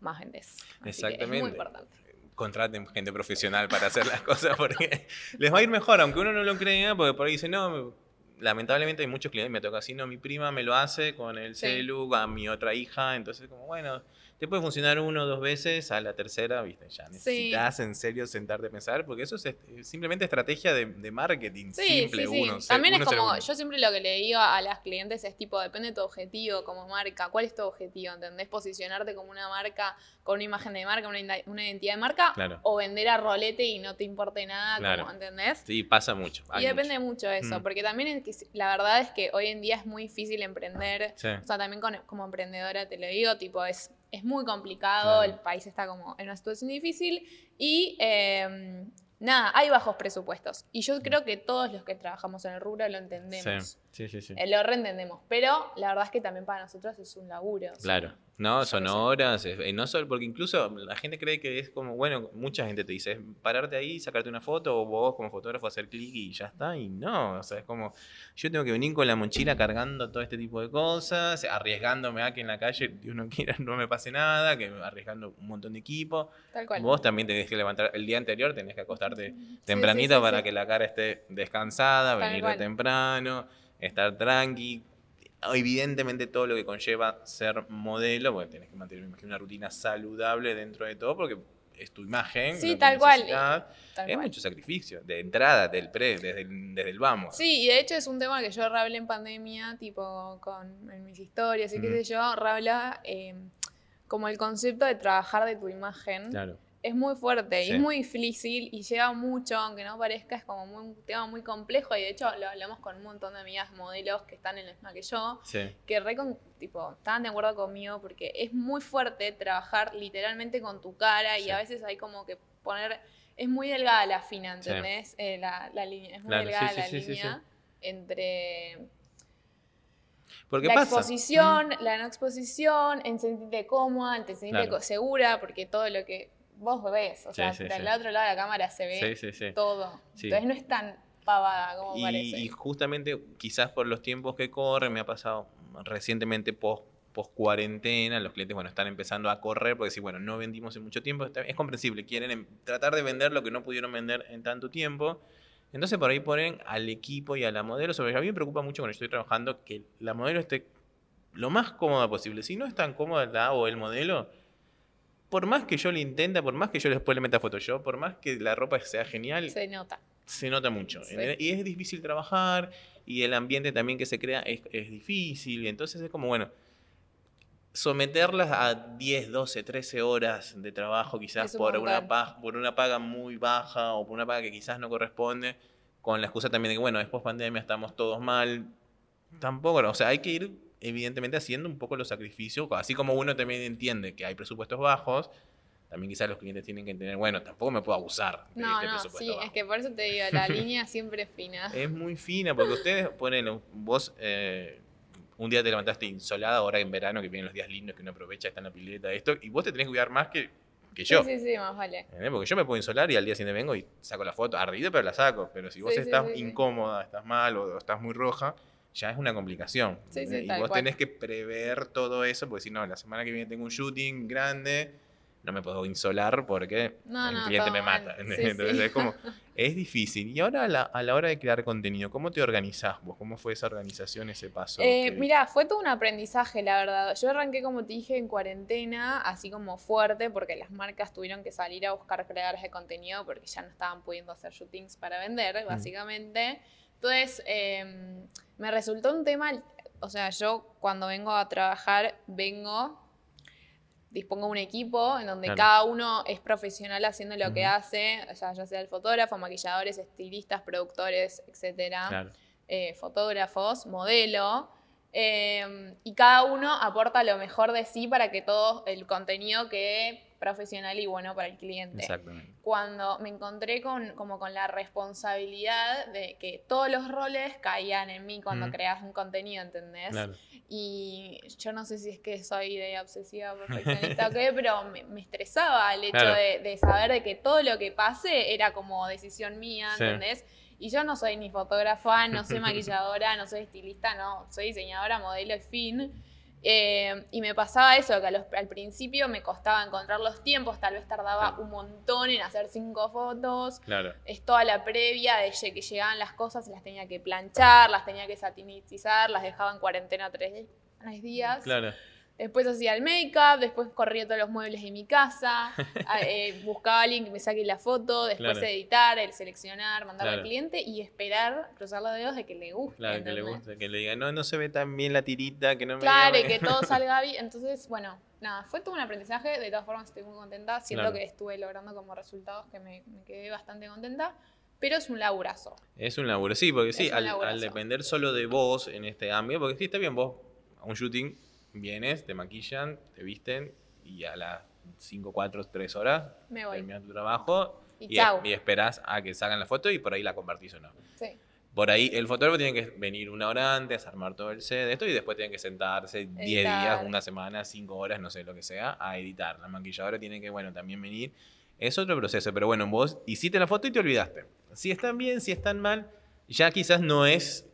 más. Así que es Exactamente. muy importante. contraten gente profesional para hacer las cosas porque les va a ir mejor, aunque uno no lo crea, porque por ahí dice, no, lamentablemente hay muchos clientes, me toca así, no, mi prima me lo hace con el Sí. celu, a mi otra hija, entonces como, bueno, te puede funcionar uno o dos veces, a la tercera, viste, ya necesitas en serio sentarte a pensar, porque eso es est- simplemente estrategia de, de marketing, Sí, simple, sí, uno. También uno es como, uno. yo siempre lo que le digo a las clientes es tipo, depende de tu objetivo como marca. ¿Cuál es tu objetivo? ¿Entendés? Posicionarte como una marca, con una imagen de marca, una, identidad de marca, Claro. o vender a rolete y no te importe nada, Claro. como, ¿entendés? Sí, pasa mucho. Y depende mucho de eso, Mm. porque también es que si- la verdad es que hoy en día es muy difícil emprender. mucho. Sí. O sea, también con- como emprendedora te lo digo, tipo, es, es muy complicado, Claro. el país está como en una situación difícil y eh, nada, hay bajos presupuestos. Y yo creo que todos los que trabajamos en el rubro lo entendemos. Sí, sí, sí. sí. Lo reentendemos, pero la verdad es que también para nosotros es un laburo. Claro, no, son horas, es- no solo, porque incluso la gente cree que es como, bueno, mucha gente te dice, es pararte ahí, sacarte una foto, o vos como fotógrafo hacer clic y ya está, y no, o sea, es como, yo tengo que venir con la mochila cargando todo este tipo de cosas, arriesgándome a que en la calle, Dios no quiera, no me pase nada, que arriesgando un montón de equipo, Tal cual. vos también tenés que levantar, el día anterior tenés que acostarte tempranito sí, sí, para sí. que la cara esté descansada, Tal venir de temprano, estar tranqui. Evidentemente todo lo que conlleva ser modelo, porque tenés que mantener me imagino, una rutina saludable dentro de todo, porque es tu imagen. Sí, tal cual. Tal Es cual. mucho sacrificio, de entrada, del pre, desde el, desde el vamos. Sí, y de hecho es un tema que yo hablé en pandemia, tipo con en mis historias y qué sé yo, hablaba eh, como el concepto de trabajar de tu imagen. Claro. Es muy fuerte y es muy difícil y lleva mucho, aunque no parezca, es como muy- un tema muy complejo y de hecho lo hablamos con un montón de amigas modelos que están en la misma que yo, Sí. que re con- tipo, estaban de acuerdo conmigo porque es muy fuerte trabajar literalmente con tu cara y Sí. a veces hay como que poner, es muy delgada la fina. ¿entendés? Eh, la, la línea, es muy Claro, delgada la línea entre Porque la pasa. exposición, la no exposición, en sentirte cómoda, en sentirte Claro. segura, porque todo lo que vos ves, o Sí, sea, sí, del sí. otro lado de la cámara se ve todo. Entonces no es tan pavada como Y, parece. y justamente, quizás por los tiempos que corren, me ha pasado recientemente post, post cuarentena, los clientes bueno, están empezando a correr porque si bueno, no vendimos en mucho tiempo, es comprensible, quieren em- tratar de vender lo que no pudieron vender en tanto tiempo. Entonces por ahí ponen al equipo y a la modelo, sobre a mí me preocupa mucho cuando estoy trabajando que la modelo esté lo más cómoda posible. Si no es tan cómoda la o el modelo, por más que yo le intente, por más que yo después le meta Photoshop, por más que la ropa sea genial, Se nota. se nota mucho. Sí. Y es difícil trabajar y el ambiente también que se crea es, es difícil. Y entonces es como, bueno, someterlas a 10, 12, 13 horas de trabajo quizás un por una, montón. por una paga muy baja o por una paga que quizás no corresponde, con la excusa también de que, bueno, después pandemia estamos todos mal. Tampoco, o sea, hay que ir evidentemente haciendo un poco los sacrificios, así como uno también entiende que hay presupuestos bajos, también quizás los clientes tienen que entender, bueno, tampoco me puedo abusar de No, este no, presupuesto sí, bajo. es que por eso te digo, la línea siempre es fina. Es muy fina, porque ustedes ponen, vos eh, un día te levantaste insolada, ahora en verano que vienen los días lindos que uno aprovecha, está en la pileta, esto, y vos te tenés que cuidar más que, que yo. Sí, sí, sí, más vale. ¿entendés? Porque yo me puedo insolar y al día siguiente vengo y saco la foto, ardido, pero la saco. Pero si vos sí, estás sí, sí. incómoda, estás mal o, o estás muy roja, ya es una complicación. Sí, sí, ¿entendés? y vos cual. tenés que prever todo eso, porque si no, la semana que viene tengo un shooting grande, no me puedo insolar porque No, el no, cliente me mata. Sí. Entonces es como, es difícil. Y ahora a la, a la hora de crear contenido, ¿cómo te organizás vos? ¿Cómo fue esa organización, ese paso? Eh, mira, fue todo un aprendizaje, la verdad. Yo arranqué, como te dije, en cuarentena, así como fuerte, porque las marcas tuvieron que salir a buscar creadores de contenido porque ya no estaban pudiendo hacer shootings para vender, básicamente. Entonces, eh, me resultó un tema, o sea, yo cuando vengo a trabajar, vengo, dispongo un equipo en donde Claro. cada uno es profesional haciendo lo que hace, o sea, ya sea el fotógrafo, maquilladores, estilistas, productores, etcétera Claro, eh, fotógrafos, modelo, eh, y cada uno aporta lo mejor de sí para que todo el contenido quede profesional y bueno para el cliente. exactamente. Cuando me encontré con, como con la responsabilidad de que todos los roles caían en mí cuando Ujú. creas un contenido, ¿entendés? Claro. Y yo no sé si es que soy de obsesiva perfeccionista o qué, pero me, me estresaba el hecho Claro. de, de saber de que todo lo que pase era como decisión mía, Sí. ¿entendés? Y yo no soy ni fotógrafa, no soy maquilladora, no soy estilista, no, soy diseñadora, modelo y fin. Eh, y me pasaba eso, que a los- al principio me costaba encontrar los tiempos, tal vez tardaba Claro. un montón en hacer cinco fotos, Claro. es toda la previa de que llegaban las cosas, las tenía que planchar, las tenía que satinizar, las dejaba en cuarentena tres, tres días. Claro. Después hacía el make-up, después corría todos los muebles de mi casa, eh, buscaba a alguien que me saque la foto, después Claro. editar, el seleccionar, mandarlo Claro. al cliente y esperar, cruzar los dedos de que le guste. Claro, que le guste, que le diga, no, no se ve tan bien la tirita, que no me Claro, y llame". que todo salga bien. Entonces, bueno, nada, fue todo un aprendizaje. De todas formas, estoy muy contenta. Siento Claro. que estuve logrando como resultados que me, me quedé bastante contenta. Pero es un laburazo. Es un laburo, sí, porque sí, al, al depender solo de vos en este ámbito, porque sí, está bien, vos a un shooting vienes, te maquillan, te visten y a las 5, 4, 3 horas Me voy. terminas tu trabajo Y y, chau. y esperás a que salgan la foto y por ahí la compartís o no. Sí. Por ahí el fotógrafo tiene que venir una hora antes, armar todo el set, esto y después tiene que sentarse 10 días, una semana, 5 horas, no sé lo que sea, a editar. La maquilladora tiene que, bueno, también venir. Es otro proceso, pero bueno, vos hiciste la foto y te olvidaste. Si están bien, si están mal, ya quizás no es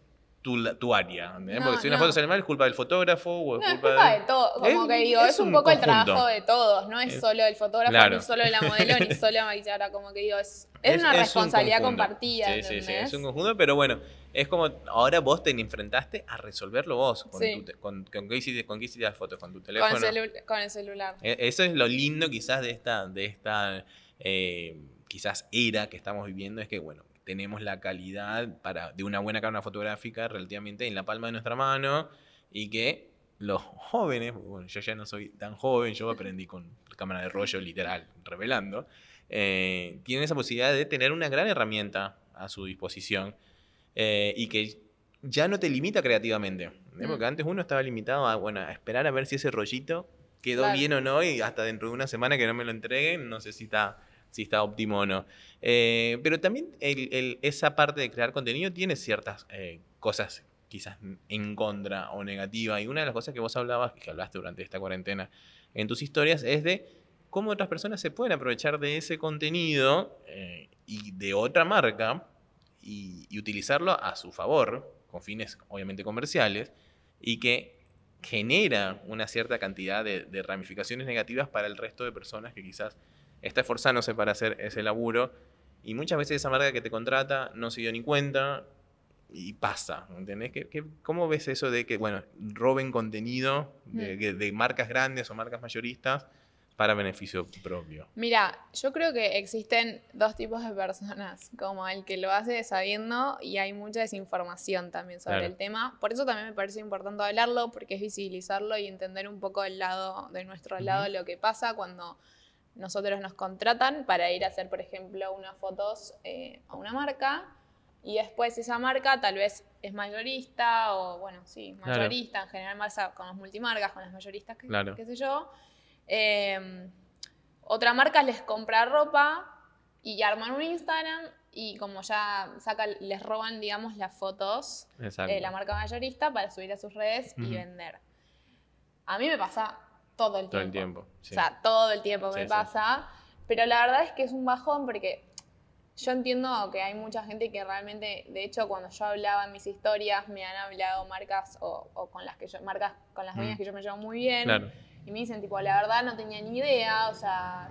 tu, tu área. Porque si una no. foto sale mal, es culpa del fotógrafo o es No, es culpa, culpa de... de todo. Como Es- que digo, es, es un un poco el trabajo de todos. No es Es- solo el fotógrafo, Claro. ni solo la modelo, ni solo la maquilladora. Como que digo, es, es, una un responsabilidad compartida. Sí, sí, sí, es un conjunto, pero bueno, es como ahora vos te enfrentaste a resolverlo vos. Con, Sí. tu con, con qué hiciste, con qué hiciste las fotos, con tu con, teléfono. el celu- con el celular. E- Eso es lo lindo quizás de esta, de esta eh, quizás era que estamos viviendo, es que bueno, tenemos la calidad para, de una buena cámara fotográfica relativamente en la palma de nuestra mano y que los jóvenes, bueno, yo ya no soy tan joven, yo aprendí con cámara de rollo literal, revelando, eh, tienen esa posibilidad de tener una gran herramienta a su disposición eh, y que ya no te limita creativamente. ¿eh? Mm. Porque antes uno estaba limitado a, bueno, a esperar a ver si ese rollito quedó Claro. bien o no y hasta dentro de una semana que no me lo entreguen, no sé si está, si está óptimo o no. Eh, pero también esa parte de crear contenido tiene ciertas eh, cosas quizás en contra o negativa. Y una de las cosas que vos hablabas, que hablaste durante esta cuarentena en tus historias, es de cómo otras personas se pueden aprovechar de ese contenido eh, y de otra marca y, utilizarlo a su favor, con fines obviamente comerciales, y que genera una cierta cantidad de ramificaciones negativas para el resto de personas que quizás está esforzándose para hacer ese laburo y muchas veces esa marca que te contrata no se dio ni cuenta y pasa, ¿entendés? ¿Qué, qué- cómo ves eso de que, bueno, roben contenido de, Mm. que- de marcas grandes o marcas mayoristas para beneficio propio? Mira, yo creo que existen dos tipos de personas, como el que lo hace sabiendo y hay mucha desinformación también sobre Claro. el tema. Por eso también me parece importante hablarlo, porque es visibilizarlo y entender un poco el lado de nuestro lado lo que pasa cuando nosotros nos contratan para ir a hacer, por ejemplo, unas fotos eh, a una marca y después esa marca tal vez es mayorista o, bueno, sí, Claro. mayorista, en general pasa con las multimarcas, con las mayoristas, qué, Claro. sé yo. Eh, otra marca les compra ropa y arman un Instagram y como ya saca, les roban, digamos, las fotos Exacto. eh, la marca mayorista para subir a sus redes y vender. A mí me pasa todo el tiempo. Todo el tiempo. sí. O sea, todo el tiempo Sí, me sí. pasa. Pero la verdad es que es un bajón porque yo entiendo que hay mucha gente que realmente, de hecho, cuando yo hablaba en mis historias, me han hablado marcas o, o con las que yo, marcas con las dueñas Mm. que yo me llevo muy bien. Claro. Y me dicen, tipo, la verdad no tenía ni idea, o sea,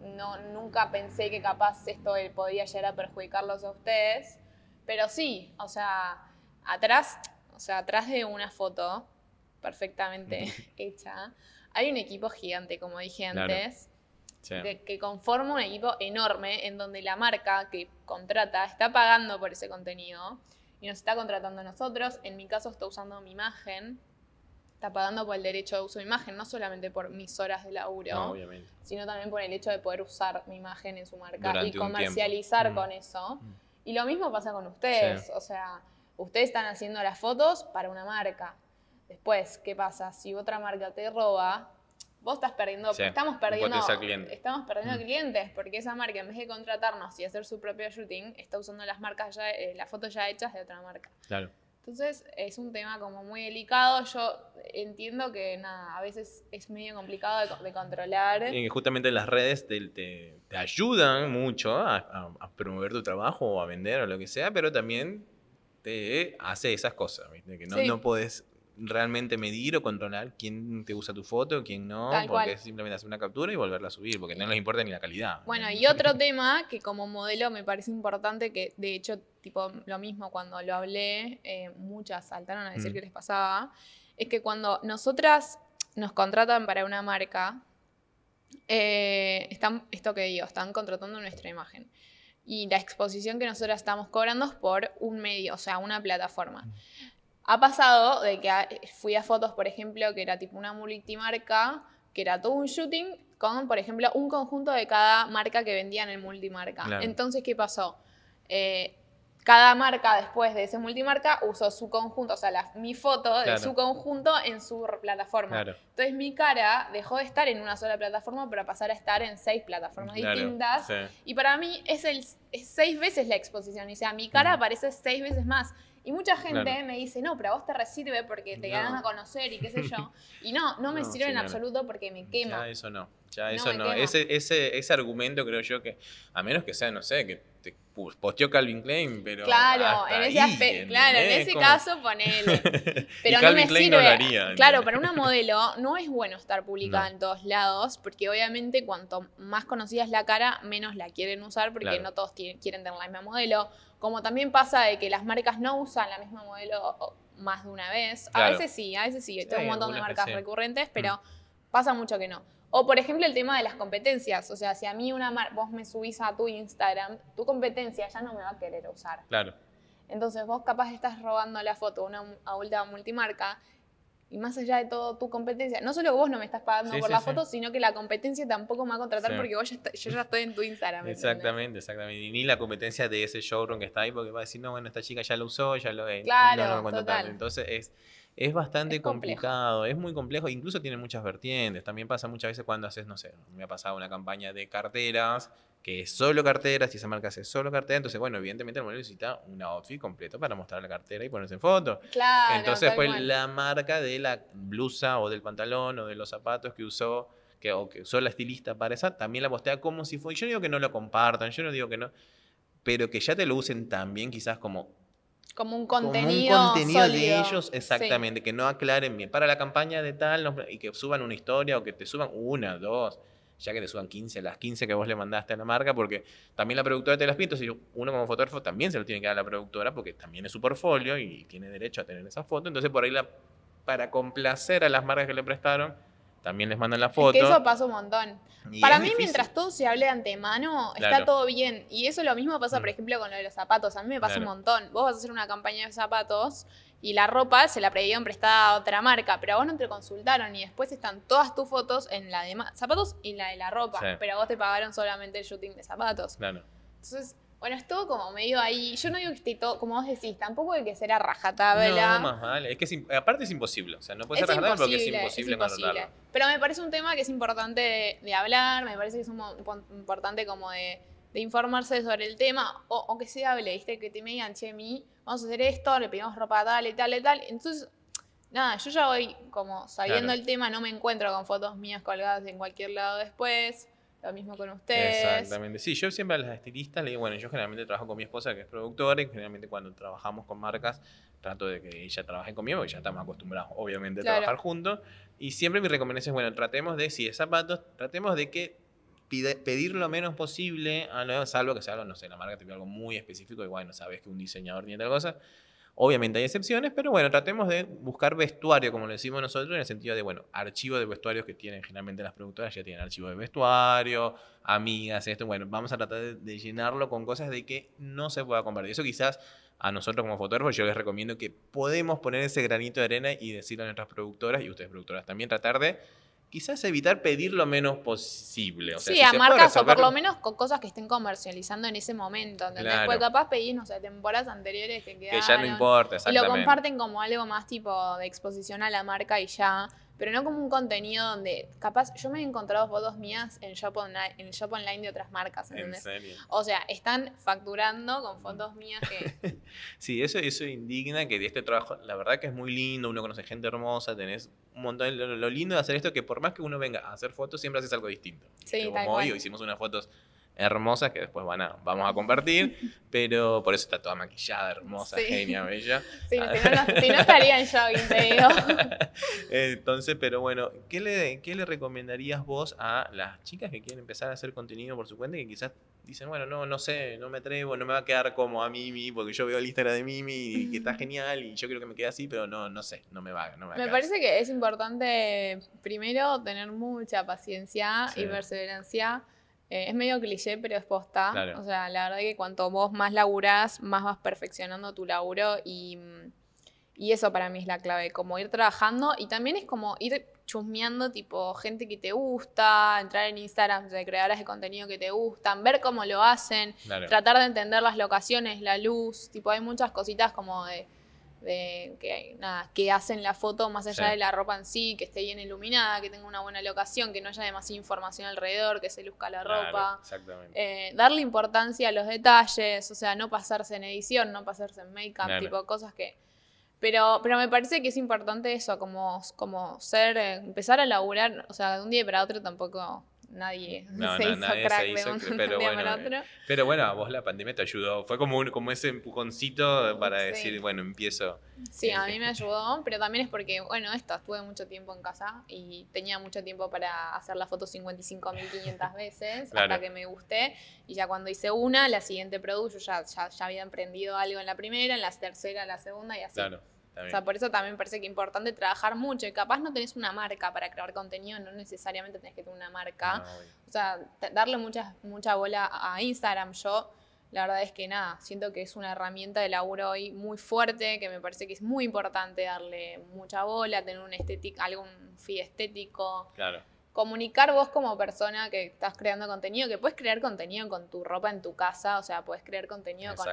no, nunca pensé que capaz esto eh, podía llegar a perjudicarlos a ustedes. Pero sí, o sea, atrás, o sea, atrás de una foto perfectamente hecha, hay un equipo gigante, como dije Claro. antes, Sí. de- que conforma un equipo enorme en donde la marca que contrata está pagando por ese contenido y nos está contratando a nosotros. En mi caso está usando mi imagen, está pagando por el derecho de uso de imagen, no solamente por mis horas de laburo, No, sino también por el hecho de poder usar mi imagen en su marca Durante y comercializar. Mm. con eso. Mm. Y lo mismo pasa con ustedes, Sí. o sea, ustedes están haciendo las fotos para una marca. Después, ¿qué pasa? Si otra marca te roba, vos estás perdiendo, Sí, estamos perdiendo, estamos perdiendo Mm. clientes porque esa marca en vez de contratarnos y hacer su propio shooting, está usando las marcas ya, eh, las fotos ya hechas de otra marca. Claro. Entonces es un tema como muy delicado. Yo entiendo que nada, a veces es medio complicado de, de controlar. Y justamente las redes te, te- te ayudan mucho a, a- a promover tu trabajo o a vender o lo que sea, pero también te hace esas cosas, ¿viste? Que no, Sí. no puedes realmente medir o controlar quién te usa tu foto, quién no, Tal porque cual. simplemente hacer una captura y volverla a subir, porque no les importa ni la calidad. Bueno, y otro tema que como modelo me parece importante, que de hecho, tipo, lo mismo cuando lo hablé, eh, muchas saltaron a decir Mm. que les pasaba, es que cuando nosotras nos contratan para una marca, eh, están, esto que digo, están contratando nuestra imagen. Y la exposición que nosotras estamos cobrando es por un medio, o sea, una plataforma. Ha pasado de que fui a fotos, por ejemplo, que era tipo una multimarca, que era todo un shooting con, por ejemplo, un conjunto de cada marca que vendía en el multimarca. Claro. Entonces, ¿qué pasó? Eh, cada marca después de ese multimarca usó su conjunto, o sea, la- mi foto de su conjunto en su plataforma. Claro. Entonces mi cara dejó de estar en una sola plataforma para pasar a estar en seis plataformas Claro, distintas. sí. Y para mí es, el, es seis veces la exposición. O sea, mi cara aparece seis veces más. Y mucha gente Claro. me dice, no, pero a vos te resirve porque te No. ganas a conocer y qué sé yo. Y no, no me No, sirve en absoluto porque me quema. Ya eso no, ya No, eso no. Ese, ese, ese argumento creo yo que, a menos que sea, no sé, que te posteó Calvin Klein, pero. Claro, en ese ahí, aspecto, claro, en ese caso ponele. Y Pero no Calvin me Klein sirve. no lo haría. claro, para una modelo no es bueno estar publicada No. en todos lados, porque obviamente cuanto más conocida es la cara, menos la quieren usar, porque Claro. no todos tienen- quieren tener la misma modelo. Como también pasa de que las marcas no usan la misma modelo más de una vez. A veces sí, a veces sí. Sí, Tengo un montón de marcas sí. Mm. recurrentes, pero pasa mucho que no. O por ejemplo el tema de las competencias. O sea, si a mí una mar- vos me subís a tu Instagram, tu competencia ya no me va a querer usar. Claro, Entonces vos capaz estás robando la foto a una mu- a una multimarca y más allá de todo tu competencia, no solo vos no me estás pagando Sí, por sí, las sí. fotos, sino que la competencia tampoco me va a contratar porque vos ya está- yo ya estoy en tu Instagram. Exactamente, exactamente. Y ni la competencia de ese showroom que está ahí, porque va a decir, no, bueno, esta chica ya lo usó, ya lo eh, Claro, no voy a contratar. total. Entonces es, es bastante Es complicado, es muy complejo, incluso tiene muchas vertientes. También pasa muchas veces cuando haces, no sé, me ha pasado una campaña de carteras, que es solo carteras, y esa marca hace solo cartera, entonces, bueno, evidentemente el modelo necesita un outfit completo para mostrar la cartera y ponerse en foto. Claro. Entonces, pues cual. la marca de la blusa o del pantalón o de los zapatos que usó, que, o que usó la estilista para esa, también la postea como si fuera. Yo no digo que no lo compartan, yo no digo que no, pero que ya te lo usen también quizás como, Como un como contenido. un contenido de ellos, Sí. exactamente, que no aclaren bien para la campaña de tal y que suban una historia o que te suban una, dos. Ya que te suban 15, las 15 que vos le mandaste a la marca, porque también la productora te las pide. Entonces, uno como fotógrafo también se lo tiene que dar a la productora, porque también es su portfolio y tiene derecho a tener esa foto. Entonces, por ahí, la, para complacer a las marcas que le prestaron, también les mandan la Es foto. que eso pasa un montón. y Para mí, difícil. mientras todo se hable de antemano, está todo bien. Y eso lo mismo pasa, por Mm. ejemplo, con lo de los zapatos. A mí me pasa Claro. un montón. Vos vas a hacer una campaña de zapatos y la ropa se la pidieron prestada a otra marca, pero a vos no te consultaron y después están todas tus fotos en la de zapatos y la de la ropa. Sí. Pero a vos te pagaron solamente el shooting de zapatos. Claro. Entonces, bueno, es todo como medio ahí. Yo no digo que esté todo, como vos decís, tampoco hay que ser a rajatabla. No, más vale. Es que es aparte es imposible. O sea, no puede ser rajada porque es imposible, es imposible. Pero me parece un tema que es importante de, de hablar, me parece que es un importante como de, de informarse sobre el tema, o, o que se hable, ¿viste? Que te me digan, che, mi, vamos a hacer esto, le pedimos ropa tal y tal y tal. Entonces, nada, yo ya voy como sabiendo Claro. el tema, no me encuentro con fotos mías colgadas en cualquier lado después. Lo mismo con ustedes. Exactamente. Sí, yo siempre a las estilistas le digo, bueno, yo generalmente trabajo con mi esposa que es productora y generalmente cuando trabajamos con marcas trato de que ella trabaje conmigo porque ya estamos acostumbrados obviamente a Claro. trabajar juntos y siempre mi recomendación es, bueno, tratemos de, si es zapatos, tratemos de que pide- pedir lo menos posible, a lo- salvo que sea algo, no sé, la marca te pide algo muy específico y bueno, sabes que un diseñador tiene tal cosa. Obviamente hay excepciones, pero bueno, tratemos de buscar vestuario, como lo decimos nosotros, en el sentido de, bueno, archivo de vestuarios que tienen generalmente las productoras, ya tienen archivo de vestuario, amigas, esto, bueno, vamos a tratar de, de llenarlo con cosas de que no se pueda compartir. Eso quizás a nosotros como fotógrafos yo les recomiendo que podemos poner ese granito de arena y decirle a nuestras productoras, y ustedes productoras también, tratar de quizás evitar pedir lo menos posible. O sea, sí, si a se marcas o por lo menos con cosas que estén comercializando en ese momento, ¿entendés? Claro. Porque capaz pedís, no sé, temporadas anteriores que Que quedaron. ya no importa, Y exactamente. lo comparten como algo más tipo de exposición a la marca y ya, pero no como un contenido donde capaz yo me he encontrado fotos mías en shop online, en el shop online de otras marcas, En ¿entendés? serio. O sea, están facturando con fotos mías que Sí, eso, eso indigna que de este trabajo, la verdad que es muy lindo, uno conoce gente hermosa, tenés un montón, lo, lo lindo de hacer esto es que por más que uno venga a hacer fotos, siempre haces algo distinto. Sí, tal como hoy cual. hicimos unas fotos hermosas que después van a, vamos a compartir, pero por eso está toda maquillada, hermosa, Sí. genia, bella. sí, si, no, no- si no estaría en jogging, te digo. Entonces, pero bueno, ¿qué le, ¿qué le recomendarías vos a las chicas que quieren empezar a hacer contenido por su cuenta y que quizás dicen, bueno, no, no sé, no me atrevo, no me va a quedar como a Mimi, porque yo veo el Instagram de Mimi y que está genial y yo quiero que me quede así, pero no, no sé, no me va, no me va a Me quedar parece que es importante, primero, tener mucha paciencia Sí. y perseverancia. Eh, es medio cliché, pero es posta. Claro. O sea, la verdad que cuanto vos más laburás, más vas perfeccionando tu laburo y, y eso para mí es la clave, como ir trabajando y también es como ir chusmeando tipo gente que te gusta, entrar en Instagram de creadoras de contenido que te gustan, ver cómo lo hacen, Claro. tratar de entender las locaciones, la luz, tipo hay muchas cositas como de, de que nada, que hacen la foto más allá Sí. de la ropa en sí, que esté bien iluminada, que tenga una buena locación, que no haya demasiada información alrededor, que se luzca la Claro, ropa. Exactamente. Eh, darle importancia a los detalles, o sea, no pasarse en edición, no pasarse en make-up, Claro. tipo cosas que... Pero, pero me parece que es importante eso, como, como ser, eh, empezar a laburar, o sea, de un día para otro tampoco nadie No, se no, hizo nadie se crack hizo de un, crack, pero bueno, para eh, otro. Pero bueno, a vos la pandemia te ayudó. Fue como, un, como ese empujoncito para Sí. decir, bueno, empiezo. Sí, a mí me ayudó, pero también es porque, bueno, esto, estuve mucho tiempo en casa y tenía mucho tiempo para hacer la foto 55.500 veces Claro. hasta que me gusté. Y ya cuando hice una, la siguiente produjo, ya, ya, ya había emprendido algo en la primera, en la tercera, en la segunda y así. Claro. O sea, por eso también me parece que es importante trabajar mucho y capaz no tenés una marca para crear contenido, no necesariamente tenés que tener una marca. No. O sea, darle mucha, mucha bola a Instagram. Yo la verdad es que nada, siento que es una herramienta de laburo hoy muy fuerte, que me parece que es muy importante darle mucha bola, tener un estético, algún feed estético. Claro. Comunicar vos como persona que estás creando contenido, que puedes crear contenido con tu ropa en tu casa, o sea, puedes crear contenido con.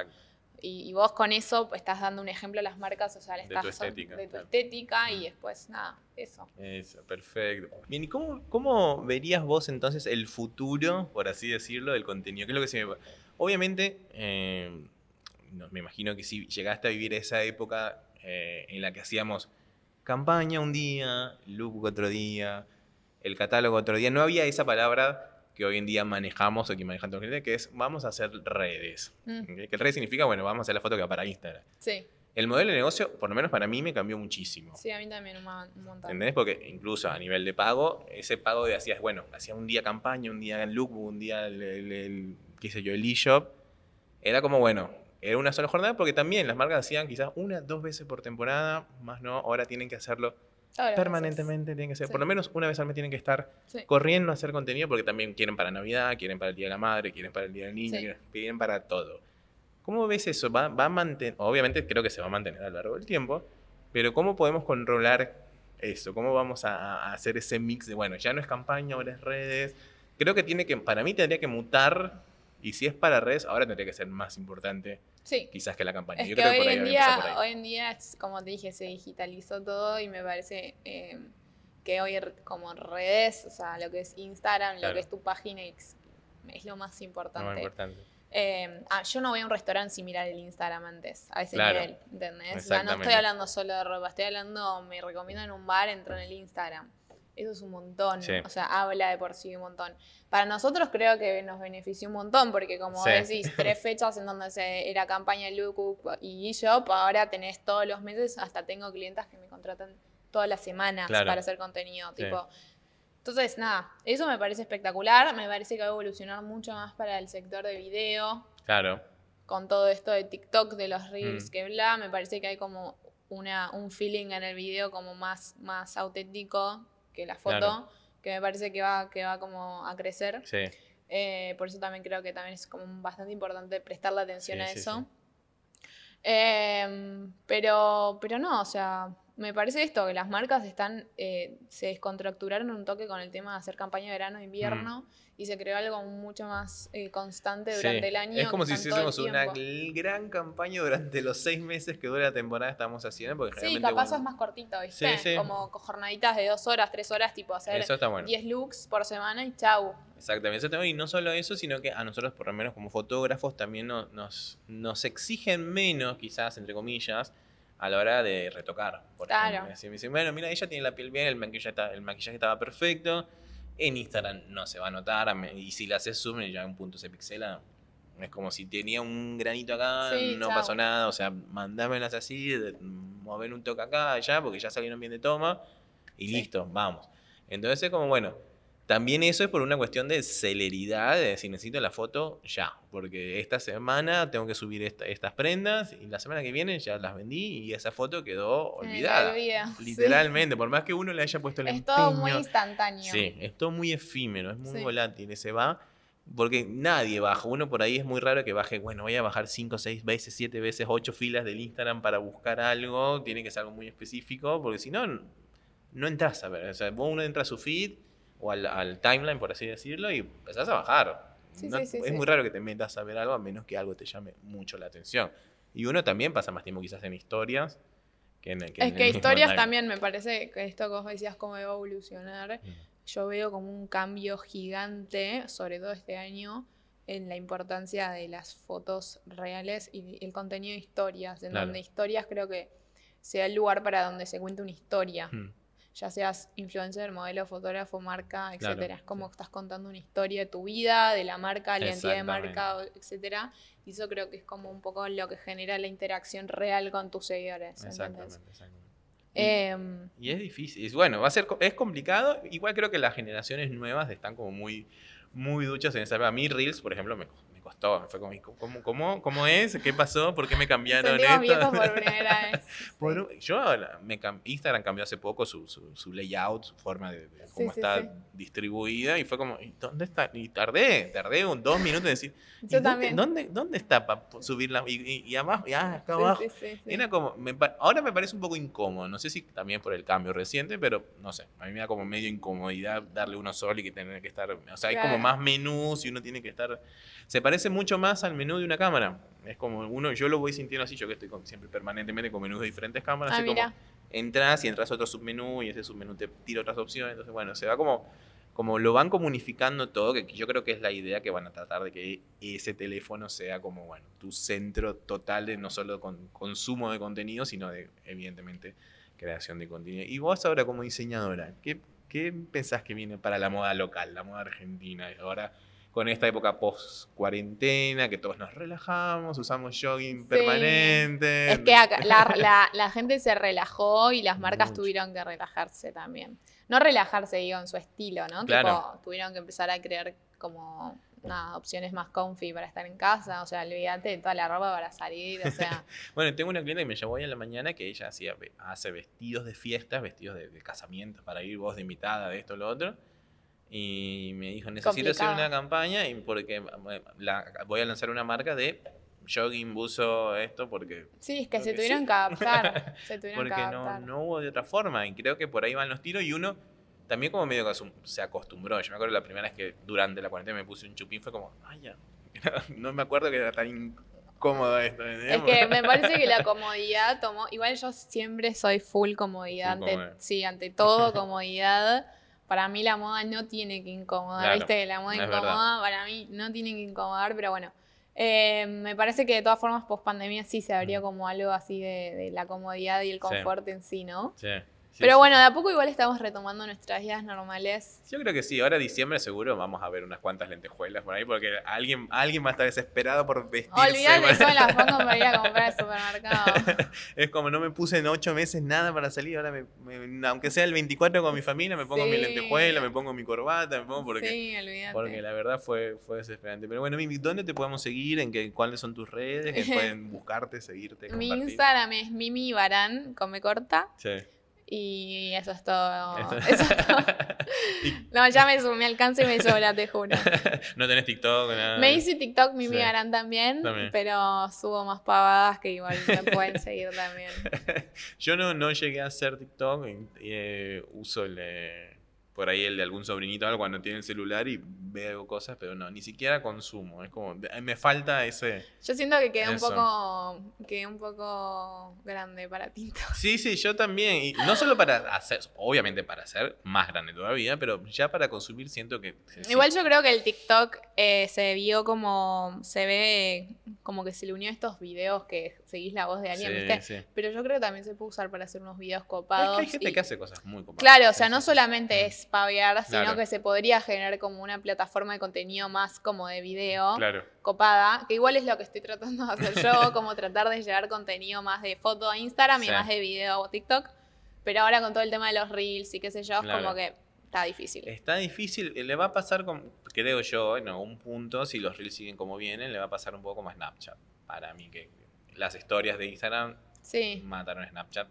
Y, y vos con eso pues, estás dando un ejemplo a las marcas, o sea, le De estás tu estética, de tu claro. estética y Mm. después nada, eso. Eso, perfecto. Bien, ¿y cómo, cómo verías vos entonces el futuro, por así decirlo, del contenido? ¿Qué es lo que se me... Obviamente, eh, no, me imagino que si llegaste a vivir esa época eh, en la que hacíamos campaña un día, lookbook otro día, el catálogo otro día, no había esa palabra que hoy en día manejamos o que manejan todos que es vamos a hacer redes. Mm, ¿ok? Que redes significa, bueno, vamos a hacer la foto que va para Instagram. Sí, El modelo de negocio, por lo menos para mí, me cambió muchísimo. sí, a mí también un, mon- un montón. ¿Entendés? Porque incluso a nivel de pago, ese pago de hacías, bueno, hacía un día campaña, un día el lookbook, un día el, el- el- qué sé yo, el eShop. Era como, bueno, era una sola jornada porque también las marcas hacían quizás una, dos veces por temporada, más no, ahora tienen que hacerlo Las permanentemente, tienen que ser, Sí. por lo menos una vez al mes tienen que estar. Sí. corriendo a hacer contenido porque también quieren para Navidad, quieren para el Día de la Madre, quieren para el Día del Niño, Sí. quieren, quieren para todo. ¿Cómo ves eso? ¿Va, va a mantener, obviamente creo que se va a mantener a lo largo del tiempo, pero ¿cómo podemos controlar eso? ¿Cómo vamos a, a hacer ese mix de, bueno, ya no es campaña, ahora es redes? Creo que tiene que, para mí tendría que mutar, y si es para redes, ahora tendría que ser más importante Sí. quizás que la campaña. Es Yo que creo hoy por ahí en, por día, ahí. hoy en día, como te dije, se digitalizó todo y me parece eh, que hoy como redes, o sea, lo que es Instagram, Claro. lo que es tu página es, es lo más Lo importante. más importante. Eh, ah, yo no voy a un restaurante sin mirar el Instagram antes, a ese Claro. nivel, ¿entendés? O sea, no estoy hablando solo de ropa, estoy hablando, me recomiendo en un bar, entro en el Instagram. Eso es un montón, Sí. o sea, habla de por sí un montón. Para nosotros creo que nos benefició un montón, porque como Sí. decís, tres fechas en donde se, era campaña Look y eShop, ahora tenés todos los meses, hasta tengo clientas que me contratan todas las semanas Claro. para hacer contenido, Sí. tipo... Entonces, nada, eso me parece espectacular, me parece que va a evolucionar mucho más para el sector de video, Claro, con todo esto de TikTok, de los reels, Mm. que bla, me parece que hay como una, un feeling en el video como más, más auténtico que la foto, Claro. que me parece que va, que va como a crecer. sí. Eh, por eso también creo que también es como bastante importante prestarle atención Sí, a eso. sí. Em, pero, pero no, o sea, me parece esto, que las marcas están, eh, se descontracturaron un toque con el tema de hacer campaña de verano e invierno y se creó algo mucho más eh, constante durante Sí, el año. Es como si hiciésemos una gran campaña durante los seis meses que dura la temporada que estamos haciendo. Porque Sí, capaz bueno, es más cortito, ¿viste? Sí, sí. Como jornaditas de dos horas, tres horas, tipo hacer Eso está bueno. 10 looks por semana y chau. Exactamente, eso también, y no solo eso, sino que a nosotros, por lo menos como fotógrafos, también no- nos, nos exigen menos, quizás, entre comillas, a la hora de retocar. Por Claro. ejemplo. Así me dicen, bueno, mira, ella tiene la piel bien, el maquillaje, está- el maquillaje estaba perfecto, en Instagram no se va a notar, y si le haces zoom y ya un punto se pixela, es como si tenía un granito acá, Sí, no chau. pasó nada, o sea, mandámelas así, mover un toque acá, allá, porque ya salieron bien de toma, y Sí. listo, vamos. Entonces es como, bueno, también eso es por una cuestión de celeridad, de decir, necesito la foto ya, porque esta semana tengo que subir esta- estas prendas y la semana que viene ya las vendí y esa foto quedó olvidada. olvido, sí. Literalmente, por más que uno le haya puesto el Es todo muy empeño. instantáneo. Sí, es todo muy efímero, es muy Sí. volátil, se va. Porque nadie baja. Uno por ahí es muy raro que baje, bueno, voy a bajar 5, 6 veces, 7 veces, 8 filas del Instagram para buscar algo. Tiene que ser algo muy específico, porque si no, no entras a ver. O sea, vos uno entra a su feed o al, al timeline, por así decirlo, y empezás a bajar. Sí, No- sí, sí, es sí. muy raro que te metas a ver algo a menos que algo te llame mucho la atención. Y uno también pasa más tiempo quizás en historias que en, que en Es el que historias también me parece que esto que vos decías cómo va a evolucionar, Mm. yo veo como un cambio gigante, sobre todo este año, en la importancia de las fotos reales y el contenido de historias, en Claro. donde historias creo que sea el lugar para donde se cuente una historia, Mm. Ya seas influencer, modelo, fotógrafo, marca, Claro, etcétera. Es como sí. que estás contando una historia de tu vida, de la marca, la identidad de marca, etcétera. Y eso creo que es como un poco lo que genera la interacción real con tus seguidores. ¿entendés? Exactamente, exactamente. Y- Em, Y es difícil. Es, bueno, va a ser, es complicado. Igual creo que las generaciones nuevas están como muy, muy duchas en esa. A mí Reels, por ejemplo, me, co- me costó. Fue como, ¿cómo, cómo, cómo es? ¿Qué pasó? ¿Por qué me cambiaron esto? por primera vez. Un- yo, la- me Instagram cambió hace poco su, su, su layout, su forma de, de cómo Sí, sí, está sí. distribuida y fue como, ¿y ¿dónde está? Y tardé, tardé un, dos minutos en decir, ¿y Yo dónde, también. ¿dónde, dónde está para subirla? Y, y, y abajo, y ah, acá Sí, abajo. sí, sí, sí. Era como, me ahora me parece un poco incómodo, no sé si también por el cambio reciente, pero no sé, a mí me da como medio incomodidad darle uno solo y que tener que estar, o sea, hay como Claro. más menús y uno tiene que estar, se parece mucho más al menú de una cámara, es como uno, yo lo voy sintiendo así, yo que estoy con- siempre permanentemente con menús de diferentes cámaras, Ah, es como entras y entras a otro submenú y ese submenú te tira otras opciones, entonces bueno, se va como, como lo van comunificando todo, que yo creo que es la idea que van a tratar de que ese teléfono sea como, bueno, tu centro total de no solo con consumo de contenido, sino de, evidentemente, creación de contenido. Y vos ahora como diseñadora, ¿qué, qué pensás que viene para la moda local, la moda argentina? Ahora con esta época post cuarentena, que todos nos relajamos, usamos jogging permanente. Es que acá- la, la- la gente se relajó y las marcas Mucho. tuvieron que relajarse también. No relajarse, digo, en su estilo, ¿no? Claro. Tipo, tuvieron que empezar a crear como nada, opciones más comfy para estar en casa. O sea, olvídate de toda la ropa para salir. O sea, Bueno, tengo una clienta que me llamó hoy en la mañana que ella hacía, hace vestidos de fiestas, vestidos de, de casamientos para ir vos de invitada, de esto, lo otro. Y me dijo, necesito hacer una campaña y porque eh, la- voy a lanzar una marca de jogging, buzo, esto, porque, sí, es que se tuvieron sí. que adaptar. Se tuvieron que porque no, adaptar. no hubo de otra forma. Y creo que por ahí van los tiros y uno también como medio que se acostumbró. Yo me acuerdo la primera vez que durante la cuarentena me puse un chupín, fue como, ay, ya. No me acuerdo que era tan incómodo esto. Es que me parece que la comodidad tomó. Igual yo siempre soy full comodidad. Full ante, comodidad. Sí, ante todo, comodidad. Para mí la moda no tiene que incomodar, Claro, ¿viste? La moda incomoda verdad. para mí no tiene que incomodar, pero bueno. Eh, me parece que de todas formas, post pandemia sí se abrió como algo así de, de la comodidad y el Sí. confort en sí, ¿no? Sí, pero sí. bueno, de a poco igual estamos retomando nuestras vidas normales. Yo creo que sí, ahora diciembre seguro vamos a ver unas cuantas lentejuelas por ahí, porque alguien, alguien va a estar desesperado por vestirse. Olvídate, son las fondos para ir a comprar al supermercado. es como no me puse en ocho meses nada para salir, ahora me, me- aunque sea el 24 con mi familia, me pongo mi Sí. lentejuela, me pongo mi corbata, me pongo porque, sí, olvídate. porque la verdad fue, fue desesperante. Pero bueno, Mimi, ¿dónde te podemos seguir? ¿En qué, ¿Cuáles son tus redes? Que pueden buscarte, seguirte, Mi compartir. Instagram es Mimi Barán, come corta. Sí. Y eso es todo. Eso- es todo. No, ya me, me alcanzo y me sobra, te juro. no tenés TikTok, nada. Me hice TikTok Mimi Sí. También, También. pero subo más pavadas que igual me pueden seguir también. Yo no, no llegué a hacer TikTok, eh, uso el, eh, por ahí el de algún sobrinito o algo cuando tiene el celular y veo cosas, pero no, ni siquiera consumo. Es como, me falta ese... Yo siento que quedé un poco quedé un poco grande para TikTok. Sí, sí, yo también. Y no solo para hacer, obviamente para hacer más grande todavía, pero ya para consumir siento que... sí. Igual yo creo que el TikTok eh, se vio como se ve como que se le unió a estos videos que seguís la voz de alguien, Sí, ¿viste? sí. Pero yo creo que también se puede usar para hacer unos videos es copados. que hay gente y- que hace cosas muy copadas. Claro, o sea, no solamente Mm. es pavear, sino Claro. que se podría generar como una plataforma de contenido más como de video, Claro. copada, que igual es lo que estoy tratando de hacer yo, como tratar de llevar contenido más de foto a Instagram y más de video a TikTok. Pero ahora con todo el tema de los reels y qué sé yo, es como que está difícil. Está difícil, eh, le va a pasar, con, creo yo, en algún punto, si los reels siguen como vienen, le va a pasar un poco como a Snapchat. Para mí, que las historias de Instagram Sí. mataron a Snapchat,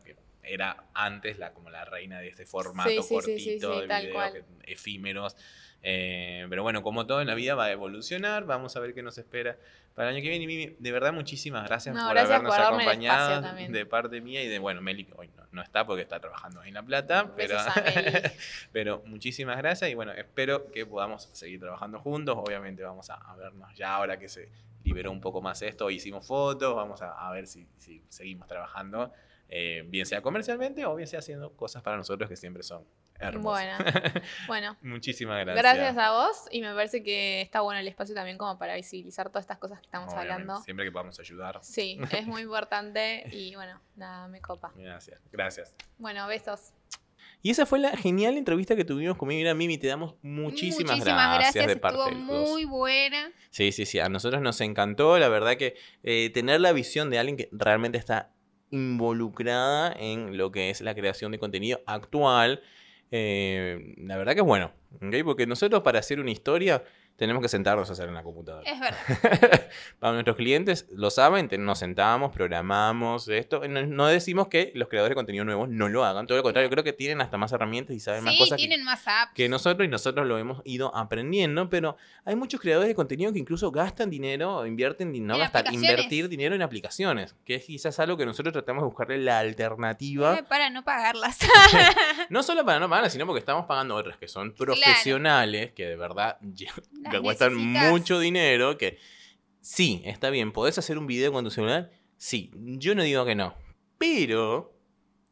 era antes la, como la reina de este formato Sí, sí, cortito de que- efímeros. Eh, pero bueno, como todo en la vida va a evolucionar, vamos a ver qué nos espera para el año que viene. Y Mimi, de verdad, muchísimas gracias No, por gracias habernos por acompañado de parte mía y de, bueno, Meli, hoy no, no está porque está trabajando en La Plata, pero, a Meli. pero muchísimas gracias y bueno, espero que podamos seguir trabajando juntos. Obviamente vamos a, a vernos ya ahora que se liberó un poco más esto, hicimos fotos, vamos a, a ver si, si seguimos trabajando, eh, bien sea comercialmente o bien sea haciendo cosas para nosotros que siempre son hermosas. Bueno, bueno. Muchísimas gracias. Gracias a vos y me parece que está bueno el espacio también como para visibilizar todas estas cosas que estamos Obviamente, hablando. Siempre que podamos ayudar. Sí, es muy importante y bueno, nada, me copa. Gracias, gracias. Bueno, besos. Y esa fue la genial entrevista que tuvimos conmigo. Mira, Mimi, te damos muchísimas, gracias, de parte estuvo muy buena. Sí, sí, sí. A nosotros nos encantó. La verdad que eh, tener la visión de alguien que realmente está involucrada en lo que es la creación de contenido actual. eh, la verdad que es bueno. Porque nosotros para hacer una historia tenemos que sentarnos a hacer en la computadora. Es verdad. Para nuestros clientes, lo saben, nos sentamos, programamos esto. No, no decimos que los creadores de contenido nuevos no lo hagan, todo lo contrario, creo que tienen hasta más herramientas y saben más cosas que- tienen más apps. que nosotros y nosotros lo hemos ido aprendiendo, pero hay muchos creadores de contenido que incluso gastan dinero, invierten, di- no En gastar, aplicaciones. invertir dinero en aplicaciones, que es quizás algo que nosotros tratamos de buscarle la alternativa, Eh, para no pagarlas. no solo para no pagarlas, sino porque estamos pagando otras que son profesionales, que de verdad que cuestan necesitas. mucho dinero, que sí, está bien, ¿podés hacer un video con tu celular? Sí, yo no digo que no, pero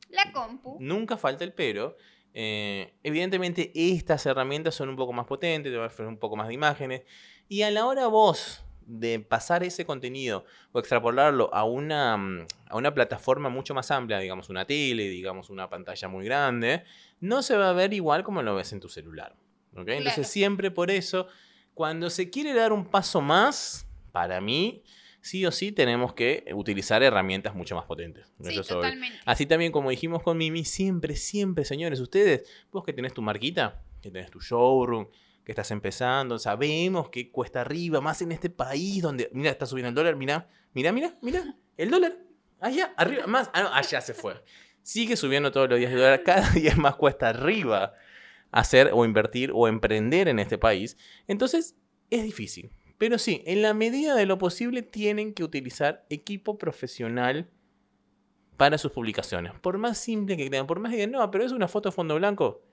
La compu. nunca falta el pero. eh, evidentemente estas herramientas son un poco más potentes, te van a ofrecer un poco más de imágenes. Y a la hora vos de pasar ese contenido o extrapolarlo a una, mm, a una plataforma mucho más amplia, digamos una tele, digamos una pantalla muy grande, no se va a ver igual como lo ves en tu celular. Entonces siempre por eso, cuando se quiere dar un paso más, para mí, sí o sí tenemos que utilizar herramientas mucho más potentes. Sí, totalmente. Así también como dijimos con Mimi, siempre, siempre, señores, ustedes, vos que tenés tu marquita, que tenés tu showroom, que estás empezando, sabemos que cuesta arriba, más en este país donde, mira, está subiendo el dólar, mira, mira, mira, mira, el dólar, allá, arriba, más, ah, no, allá se fue. Sigue subiendo todos los días el dólar, cada día más cuesta arriba hacer o invertir o emprender en este país. Entonces, es difícil. Pero sí, en la medida de lo posible tienen que utilizar equipo profesional para sus publicaciones. Por más simple que crean, por más que digan, no, pero es una foto de fondo blanco,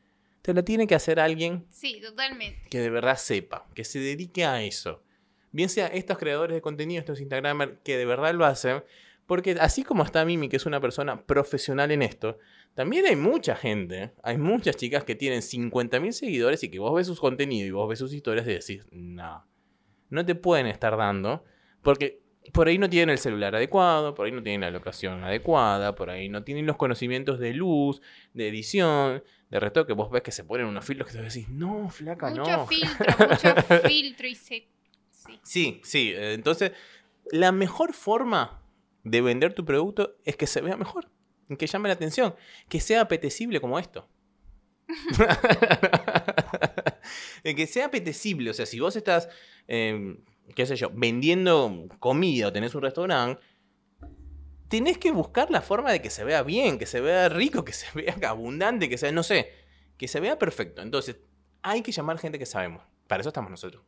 te la tiene que hacer alguien Sí, totalmente. que de verdad sepa, que se dedique a eso. Bien sea estos creadores de contenido, estos Instagramers, que de verdad lo hacen, porque así como está Mimi, que es una persona profesional en esto, también hay mucha gente, hay muchas chicas que tienen 50.000 seguidores y que vos ves sus contenidos y vos ves sus historias y decís, no, no te pueden estar dando, porque por ahí no tienen el celular adecuado, por ahí no tienen la locación adecuada, por ahí no tienen los conocimientos de luz, de edición, de retoque. Vos ves que se ponen unos filtros que te decís, no, flaca, Mucho no. filtro, mucho filtro y se... Sí. Sí, sí. Entonces, la mejor forma de vender tu producto es que se vea mejor, que llame la atención, que sea apetecible como esto. Que sea apetecible, o sea, si vos estás, eh, qué sé yo, vendiendo comida o tenés un restaurante, tenés que buscar la forma de que se vea bien, que se vea rico, que se vea abundante, que sea, no sé, que se vea perfecto. Entonces, hay que llamar gente que sabemos. Para eso estamos nosotros.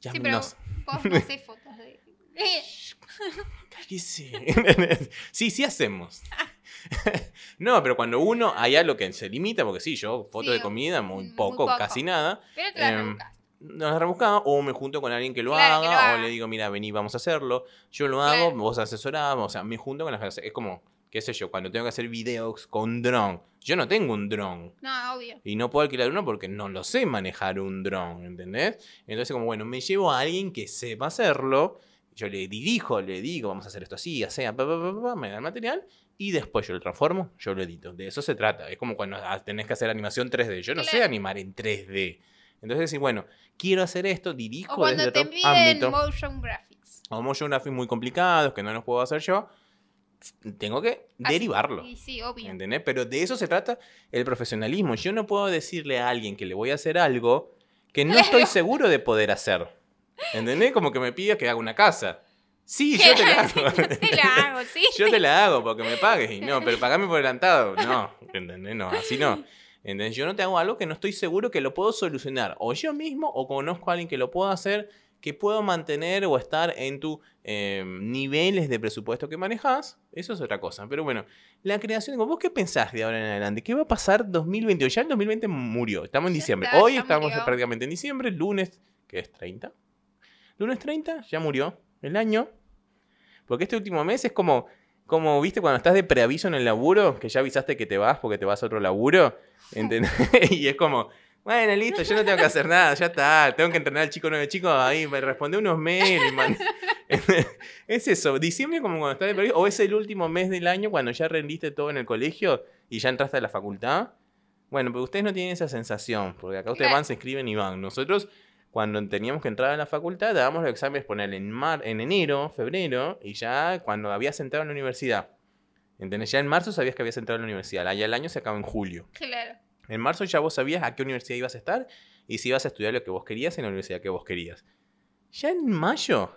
Sí, pero Llámenos. vos no haces fotos de... Cállese. sí, sí hacemos. no, pero cuando uno hay algo que se limita, porque sí, yo foto Sí, de comida muy muy poco, poco. casi nada, pero te la Em, nos rebuscamos o me junto con alguien que lo, Claro, que haga, lo haga. o le digo, mira, vení, vamos a hacerlo. Yo lo hago, Claro. vos asesoramos, o sea, me junto con la gente. Es como, qué sé yo, cuando tengo que hacer videos con dron. Yo no tengo un dron. No, obvio. Y no puedo alquilar uno porque no lo sé manejar un dron, ¿entendés? Entonces, como, bueno, me llevo a alguien que sepa hacerlo. Yo le dirijo, le digo, vamos a hacer esto así, así, pa, pa, pa, pa, me da el material. Y después yo lo transformo, yo lo edito. De eso se trata. Es como cuando ah, tenés que hacer animación 3D. Yo no sé Claro. animar en 3D. Entonces, decir, bueno, quiero hacer esto, dirijo O cuando desde te otro ámbito. motion graphics. O motion graphics muy complicados que no los puedo hacer yo. Tengo que Así- derivarlo. Y sí, obvio. ¿Entendés? Pero de eso se trata el profesionalismo. Yo no puedo decirle a alguien que le voy a hacer algo que no estoy seguro de poder hacer. ¿Entendés? Como que me pidas que haga una casa. Sí, yo te la hago. te la hago, sí. Yo te la hago porque me pagues. Y no, pero pagame por adelantado. No, ¿entendés? No, así no. ¿Entendés? Yo no te hago algo que no estoy seguro que lo puedo solucionar. O yo mismo o conozco a alguien que lo pueda hacer, que puedo mantener o estar en tus niveles de presupuesto que manejas. Eso es otra cosa. Pero bueno, la creación, ¿vos qué pensás de ahora en adelante? ¿Qué va a pasar 2020? Ya el 2020 murió. Estamos en Ya diciembre. está, Hoy estamos murió. prácticamente en diciembre. Lunes, ¿qué es? ¿30? Lunes 30, ya murió el año. Porque este último mes es como, como viste, cuando estás de preaviso en el laburo, que ya avisaste que te vas porque te vas a otro laburo. ¿entendés? y es como, bueno, listo, yo no tengo que hacer nada, ya está. Tengo que entrenar al chico nueve chicos ahí, me responde unos mails. man- es eso, diciembre como cuando estás de preaviso, o es el último mes del año cuando ya rendiste todo en el colegio y ya entraste a la facultad. Bueno, pero ustedes no tienen esa sensación, porque acá ustedes van, se inscriben y van. Nosotros, cuando teníamos que entrar a la facultad, dábamos los exámenes, poner en, mar, en enero, febrero, y ya cuando habías entrado en la universidad. ¿Entendés? Ya en marzo sabías que habías entrado en la universidad. Allá el año se acaba en julio. Claro. En marzo ya vos sabías a qué universidad ibas a estar y si ibas a estudiar lo que vos querías en la universidad que vos querías. Ya en mayo,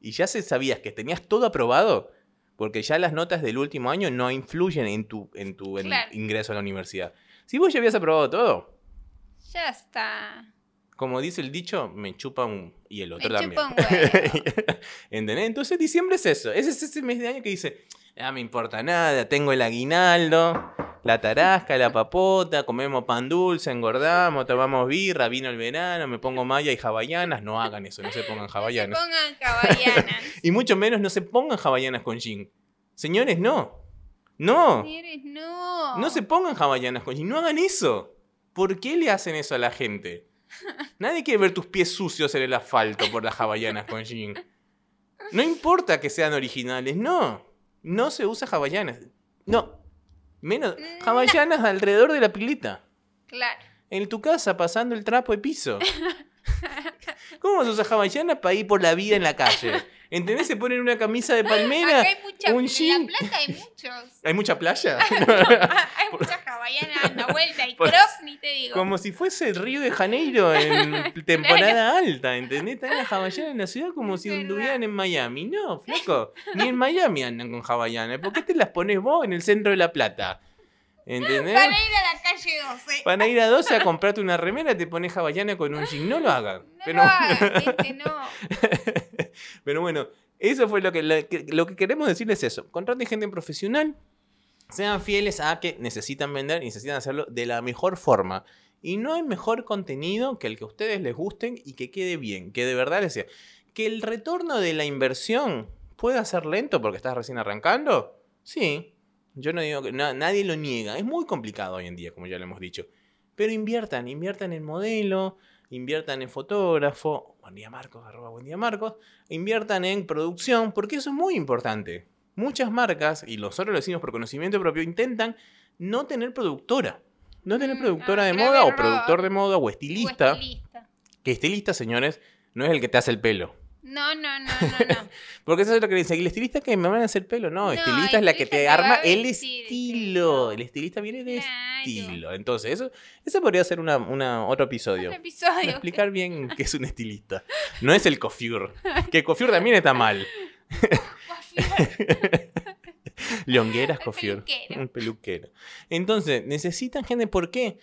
y ya se sabías que tenías todo aprobado, porque ya las notas del último año no influyen en tu, en tu en- Claro. ingreso a la universidad. Si vos ya habías aprobado todo, Ya está. Como dice el dicho, me chupa un... y el otro Me también. chupa un. ¿Entendés? Entonces diciembre es eso. Ese es ese mes de año que dice, ah, me importa nada, tengo el aguinaldo, la tarasca, la papota, comemos pan dulce, engordamos, tomamos birra, vino el verano, me pongo malla y hawaianas. No hagan eso, no se pongan No se hawaianas. pongan hawaianas. Y mucho menos no se pongan hawaianas con jean. Señores, no. No. Señores, no. No se pongan hawaianas con jean. No hagan eso. ¿Por qué le hacen eso a la gente? Nadie quiere ver tus pies sucios en el asfalto por las hawaianas con jean. No importa que sean originales, no. No se usa hawaianas. No. Menos No. hawaianas alrededor de la pileta. Claro. En tu casa pasando el trapo de piso. ¿Cómo se usa hawaianas para ir por la vida en la calle? ¿Entendés? Se ponen una camisa de palmera. Acá hay mucha. un En jean. La Plata hay muchos. ¿Hay mucha playa? hay muchas hawaianas dando vuelta y Por- crocs, ni te digo. Como si fuese el Río de Janeiro en temporada alta, ¿entendés? Están las hawaianas en la ciudad como si anduvieran en Miami. No, flaco. Ni en Miami andan con hawaianas. ¿Por qué te las pones vos en el centro de La Plata? ¿Entendés? Para ir a la calle 12. Para ir a 12 a comprarte una remera te pones hawaiana con un jean. No lo hagan. No Pero, lo hagan, gente, no. pero bueno, eso fue lo que, lo que, lo que queremos decir es eso. Contraten gente profesional. Sean fieles a que necesitan vender y necesitan hacerlo de la mejor forma. Y no hay mejor contenido que el que a ustedes les gusten y que quede bien. Que de verdad les sea. Que el retorno de la inversión pueda ser lento porque estás recién arrancando. Sí. Yo no digo que na- nadie lo niega. Es muy complicado hoy en día, como ya lo hemos dicho. Pero inviertan, inviertan en modelo, inviertan en fotógrafo. Buen día Marcos, arroba buen día Marcos. Inviertan en producción, porque eso es muy importante. Muchas marcas, y nosotros lo decimos por conocimiento propio, intentan no tener productora. No tener Mm, productora ah, de moda o productor de moda o O estilista. estilista. Que estilista, señores, no es el que te hace el pelo. No, no, no, no, no. Porque eso es lo que dicen. ¿El estilista que me van a hacer pelo? No, No, estilista es la que te arma el el estilo. El estilista viene de Claro. estilo. Entonces, eso, eso podría ser una, una- otro episodio. Otro episodio. Explicar bien qué es un estilista. No es el coiffure. Que el coiffure también está mal. Longueras peluquero. Un peluquero. Entonces, necesitan gente. ¿Por qué?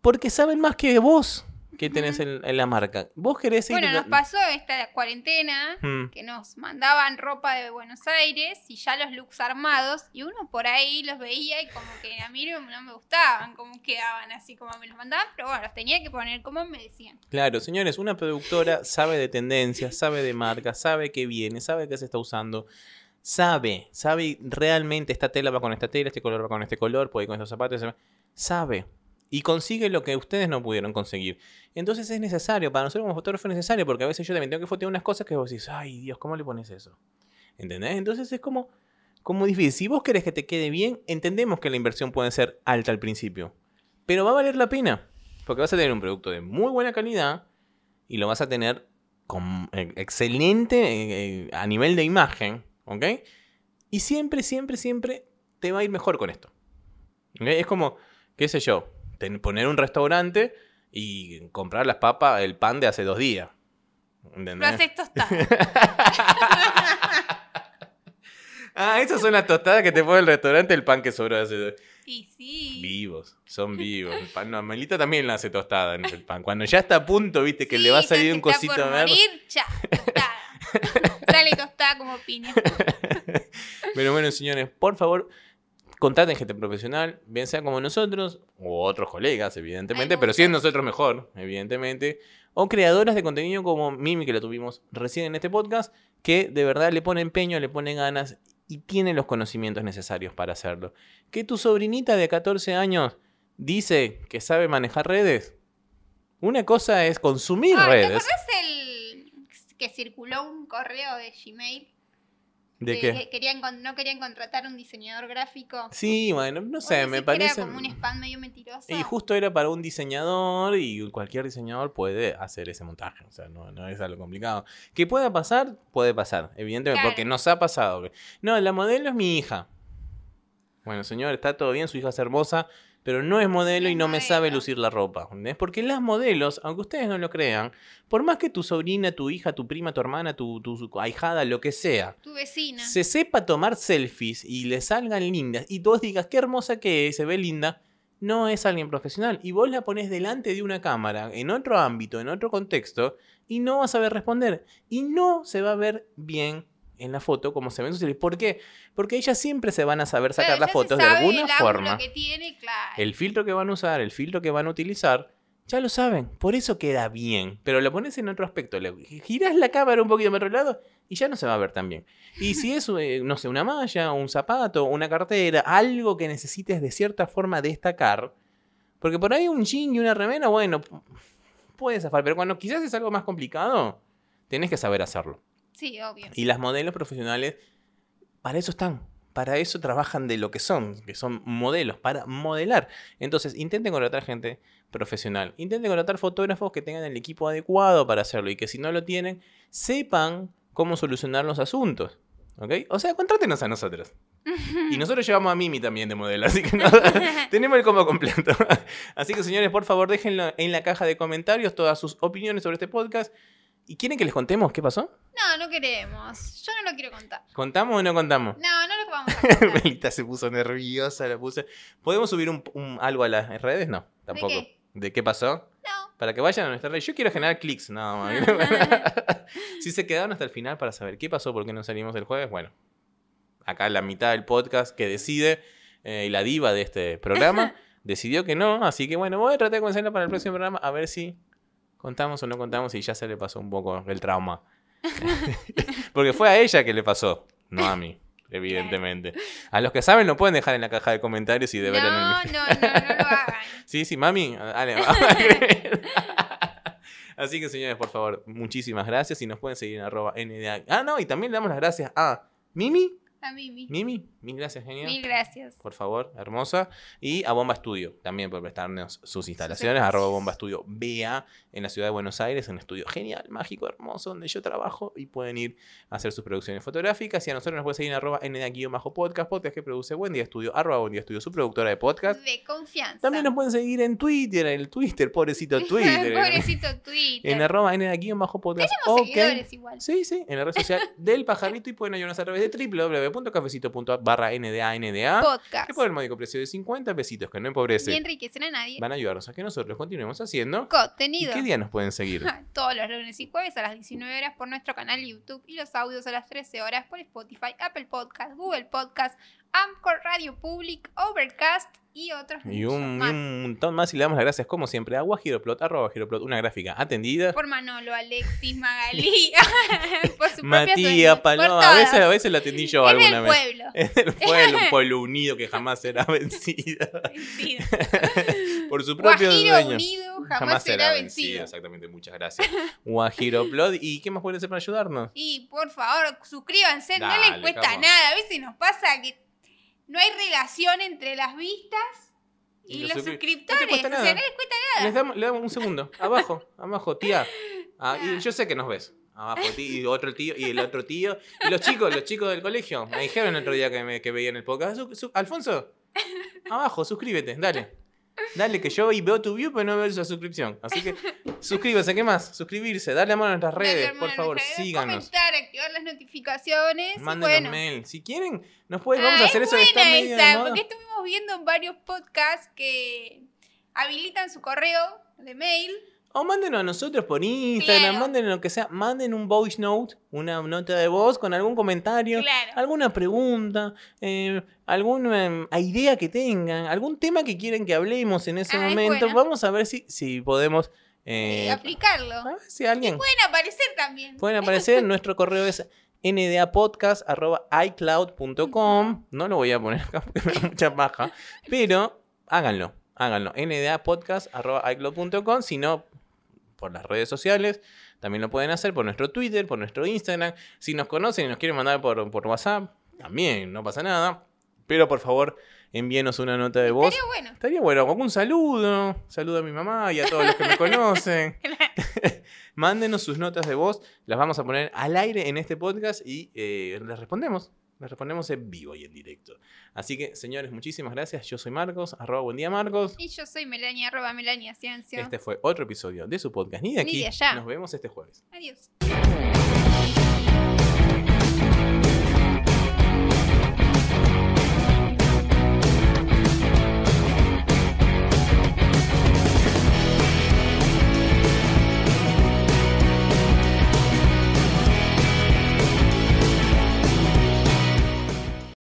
Porque saben más que vos que tenés en, en la marca. Vos querés ir. Bueno, nos pasó esta cuarentena Mm, que nos mandaban ropa de Buenos Aires y ya los looks armados y uno por ahí los veía y como que a mí no, no me gustaban cómo quedaban así como me los mandaban, pero bueno, los tenía que poner como me decían. Claro, señores, una productora sabe de tendencias, sabe de marcas, sabe qué viene, sabe qué se está usando. Sabe, sabe realmente esta tela va con esta tela, este color va con este color, puede ir con estos zapatos. Sabe. Y consigue lo que ustedes no pudieron conseguir. Entonces es necesario, para nosotros como fotógrafo es necesario, porque a veces yo también tengo que fotear unas cosas que vos decís, ay Dios, ¿cómo le pones eso? ¿Entendés? Entonces es como, como difícil. Si vos querés que te quede bien, entendemos que la inversión puede ser alta al principio. Pero va a valer la pena. Porque vas a tener un producto de muy buena calidad y lo vas a tener con eh, excelente eh, eh, a nivel de imagen, ¿ok? Y siempre, siempre, siempre te va a ir mejor con esto. ¿ok? Es como, qué sé yo, ten- poner un restaurante y comprar las papas, el pan de hace dos días. Lo ¿Entendés? haces tostado. Ah, esas son las tostadas que te pone el restaurante, el pan que sobró de hace dos Y sí. Vivos, son vivos. El pan, no, Amelita también la hace tostada en el pan. Cuando ya está a punto, viste, que Sí, le va a salir un cosito por verde. morir, ya, tostada. Sale tostada como piña. Pero bueno, señores, por favor, contraten gente profesional, bien sea como nosotros, o otros colegas, evidentemente, pero si es nosotros mejor, evidentemente. O creadoras de contenido como Mimi, que la tuvimos recién en este podcast, que de verdad le pone empeño, le pone ganas y tiene los conocimientos necesarios para hacerlo. Que tu sobrinita de 14 años dice que sabe manejar redes. Una cosa es consumir Ah, ¿Te redes. acordás el que circuló un correo de Gmail? ¿De qué? querían no querían contratar un diseñador gráfico. Sí, bueno, no ¿Vos sé, me parece. Era como un spam medio mentiroso. Y justo era para un diseñador y cualquier diseñador puede hacer ese montaje. O sea, no, no es algo complicado. Que pueda pasar, puede pasar, evidentemente, Claro. porque nos ha pasado. No, la modelo es mi hija. Bueno, señor, está todo bien, su hija es hermosa, pero no es modelo y no me sabe lucir la ropa. ¿entendés? Porque las modelos, aunque ustedes no lo crean, por más que tu sobrina, tu hija, tu prima, tu hermana, tu, tu ahijada, lo que sea, Tu vecina. se sepa tomar selfies y le salgan lindas y vos digas qué hermosa que es, se ve linda, no es alguien profesional. Y vos la pones delante de una cámara, en otro ámbito, en otro contexto, y no vas a saber responder. Y no se va a ver bien en la foto como se ven sus. ¿Por qué? Porque ellas siempre se van a saber sacar Claro, las fotos de alguna el forma. que tiene, claro. El filtro que van a usar, el filtro que van a utilizar, ya lo saben. Por eso queda bien. Pero lo pones en otro aspecto. Le girás la cámara un poquito más otro lado y ya no se va a ver tan bien. Y si es, eh, no sé, una malla, un zapato, una cartera, algo que necesites de cierta forma destacar. Porque por ahí un jean y una remera, bueno, puede zafar. Pero cuando quizás es algo más complicado, tenés que saber hacerlo. Sí, obvio. Y las modelos profesionales, para eso están. Para eso trabajan de lo que son, que son modelos, para modelar. Entonces, intenten contratar gente profesional. Intenten contratar fotógrafos que tengan el equipo adecuado para hacerlo y que si no lo tienen, sepan cómo solucionar los asuntos. ¿Ok? O sea, contrátenos a nosotros. Y nosotros llevamos a Mimi también de modelo, así que no- tenemos el combo completo. Así que señores, por favor, déjenlo en la caja de comentarios todas sus opiniones sobre este podcast. ¿Y quieren que les contemos qué pasó? No, no queremos. Yo no lo quiero contar. ¿Contamos o no contamos? No, no lo vamos a contar. Belita se puso nerviosa, la puse. ¿Podemos subir un, un- algo a las redes? No, tampoco. qué? ¿De qué pasó? No. Para que vayan a nuestra red. Yo quiero generar clics, no. man. si se quedaron hasta el final para saber qué pasó, por qué no salimos el jueves, bueno. Acá la mitad del podcast que decide eh, y la diva de este programa decidió que no. Así que bueno, voy a tratar de convencerla para el próximo programa a ver si contamos o no contamos y ya se le pasó un poco el trauma. Porque fue a ella que le pasó, no a mí, evidentemente. A los que saben lo pueden dejar en la caja de comentarios y de ver en el No, no, no, no lo hagan. Sí, sí, mami. Dale. Así que, señores, por favor, muchísimas gracias. Y nos pueden seguir en arroba NDA. Ah, no, y también le damos las gracias a Mimi. A Mimi. Mimi, mil gracias, genial. Mil gracias. Por favor, hermosa. Y a Bomba Studio, también por prestarnos sus instalaciones. arroba Bomba Studio BA en la ciudad de Buenos Aires, un estudio genial, mágico, hermoso, donde yo trabajo y pueden ir a hacer sus producciones fotográficas. Y a nosotros nos pueden seguir en arroba NDA-podcast, podcast que produce Buen Día Studio, arroba Buen Día Studio, su productora de podcast. De confianza. También nos pueden seguir en Twitter, en el Twitter, pobrecito Twitter. Pobrecito Twitter. en arroba NDA-podcast. Tenemos ok. seguidores igual. Sí, sí, en la red social del pajarito y pueden ayudarnos a través de www.cafecito.app barra NDA Podcast. que por el módico precio de 50 pesitos que no empobrece Ni enriquecen a nadie. van a ayudarnos a que nosotros continuemos haciendo. ¿Y Contenido. qué día nos pueden seguir? Todos los lunes y jueves a las 19 horas por nuestro canal YouTube y los audios a las 13 horas por Spotify, Apple Podcast, Google Podcast, Amcor Radio Public, Overcast y otros Y un, y más. un montón más y le damos las gracias como siempre a Guajiroplot, arroba Giroplot, una gráfica atendida. Por Manolo, Alexis, Magalí, por su Matías, Paloma, a veces, a veces la atendí yo Es alguna vez. pueblo. Es del pueblo, un pueblo unido que jamás será vencido. Vencido. Por su propio Guajiro dueño. unido jamás, será vencido. Exactamente, muchas gracias. Guajiroplot. ¿Y qué más pueden hacer para ayudarnos? Y por favor, suscríbanse, no les cuesta nada. A veces nos pasa que no hay relación entre las vistas y, Y los los suscri- suscriptores. No te cuesta O sea, nada. no les cuesta nada. Les damos, le damos un segundo. Abajo, abajo, tía. Ah, y yo sé que nos ves. Abajo, tío, y otro tío, y el otro tío. Y los chicos, los chicos del colegio. Me dijeron el otro día que, me, que veían el podcast. Su- su- Alfonso, abajo, suscríbete, dale. Dale, que yo veo tu view, pero no veo esa suscripción. Así que suscríbase, ¿qué más? Suscribirse, darle amor a nuestras redes, por favor, síganos. Comentar, activar las notificaciones. Mándenos bueno. mail. Si quieren, nos pueden, vamos Ah, a hacer es eso buena de esa, moda. porque estuvimos viendo en varios podcasts que habilitan su correo de mail. O mándenos a nosotros por Instagram, Claro. mándenos lo que sea, manden un voice note, una nota de voz con algún comentario, Claro. alguna pregunta, eh, alguna em, idea que tengan, algún tema que quieren que hablemos en ese Ah, es momento. Vamos a ver si, si podemos... eh, eh, aplicarlo. a ver si alguien Pueden aparecer también. pueden aparecer. Nuestro correo es ndapodcast.icloud.com. No lo voy a poner acá porque me da mucha paja. Pero háganlo, háganlo. ndapodcast.icloud.com. Si no, por las redes sociales. También lo pueden hacer por nuestro Twitter, por nuestro Instagram. Si nos conocen y nos quieren mandar por, por WhatsApp, también, no pasa nada. Pero por favor, envíenos una nota de voz. Estaría bueno. Estaría bueno, algún saludo. Saludo a mi mamá y a todos los que me conocen. Mándenos sus notas de voz. Las vamos a poner al aire en este podcast y eh, les respondemos. Les respondemos en vivo y en directo. Así que, señores, muchísimas gracias. Yo soy Marcos, arroba buen día Marcos. Y yo soy Melania, arroba Melania Ciencio. Este fue otro episodio de su podcast Ni de Ni aquí. de allá. Nos vemos este jueves. Adiós.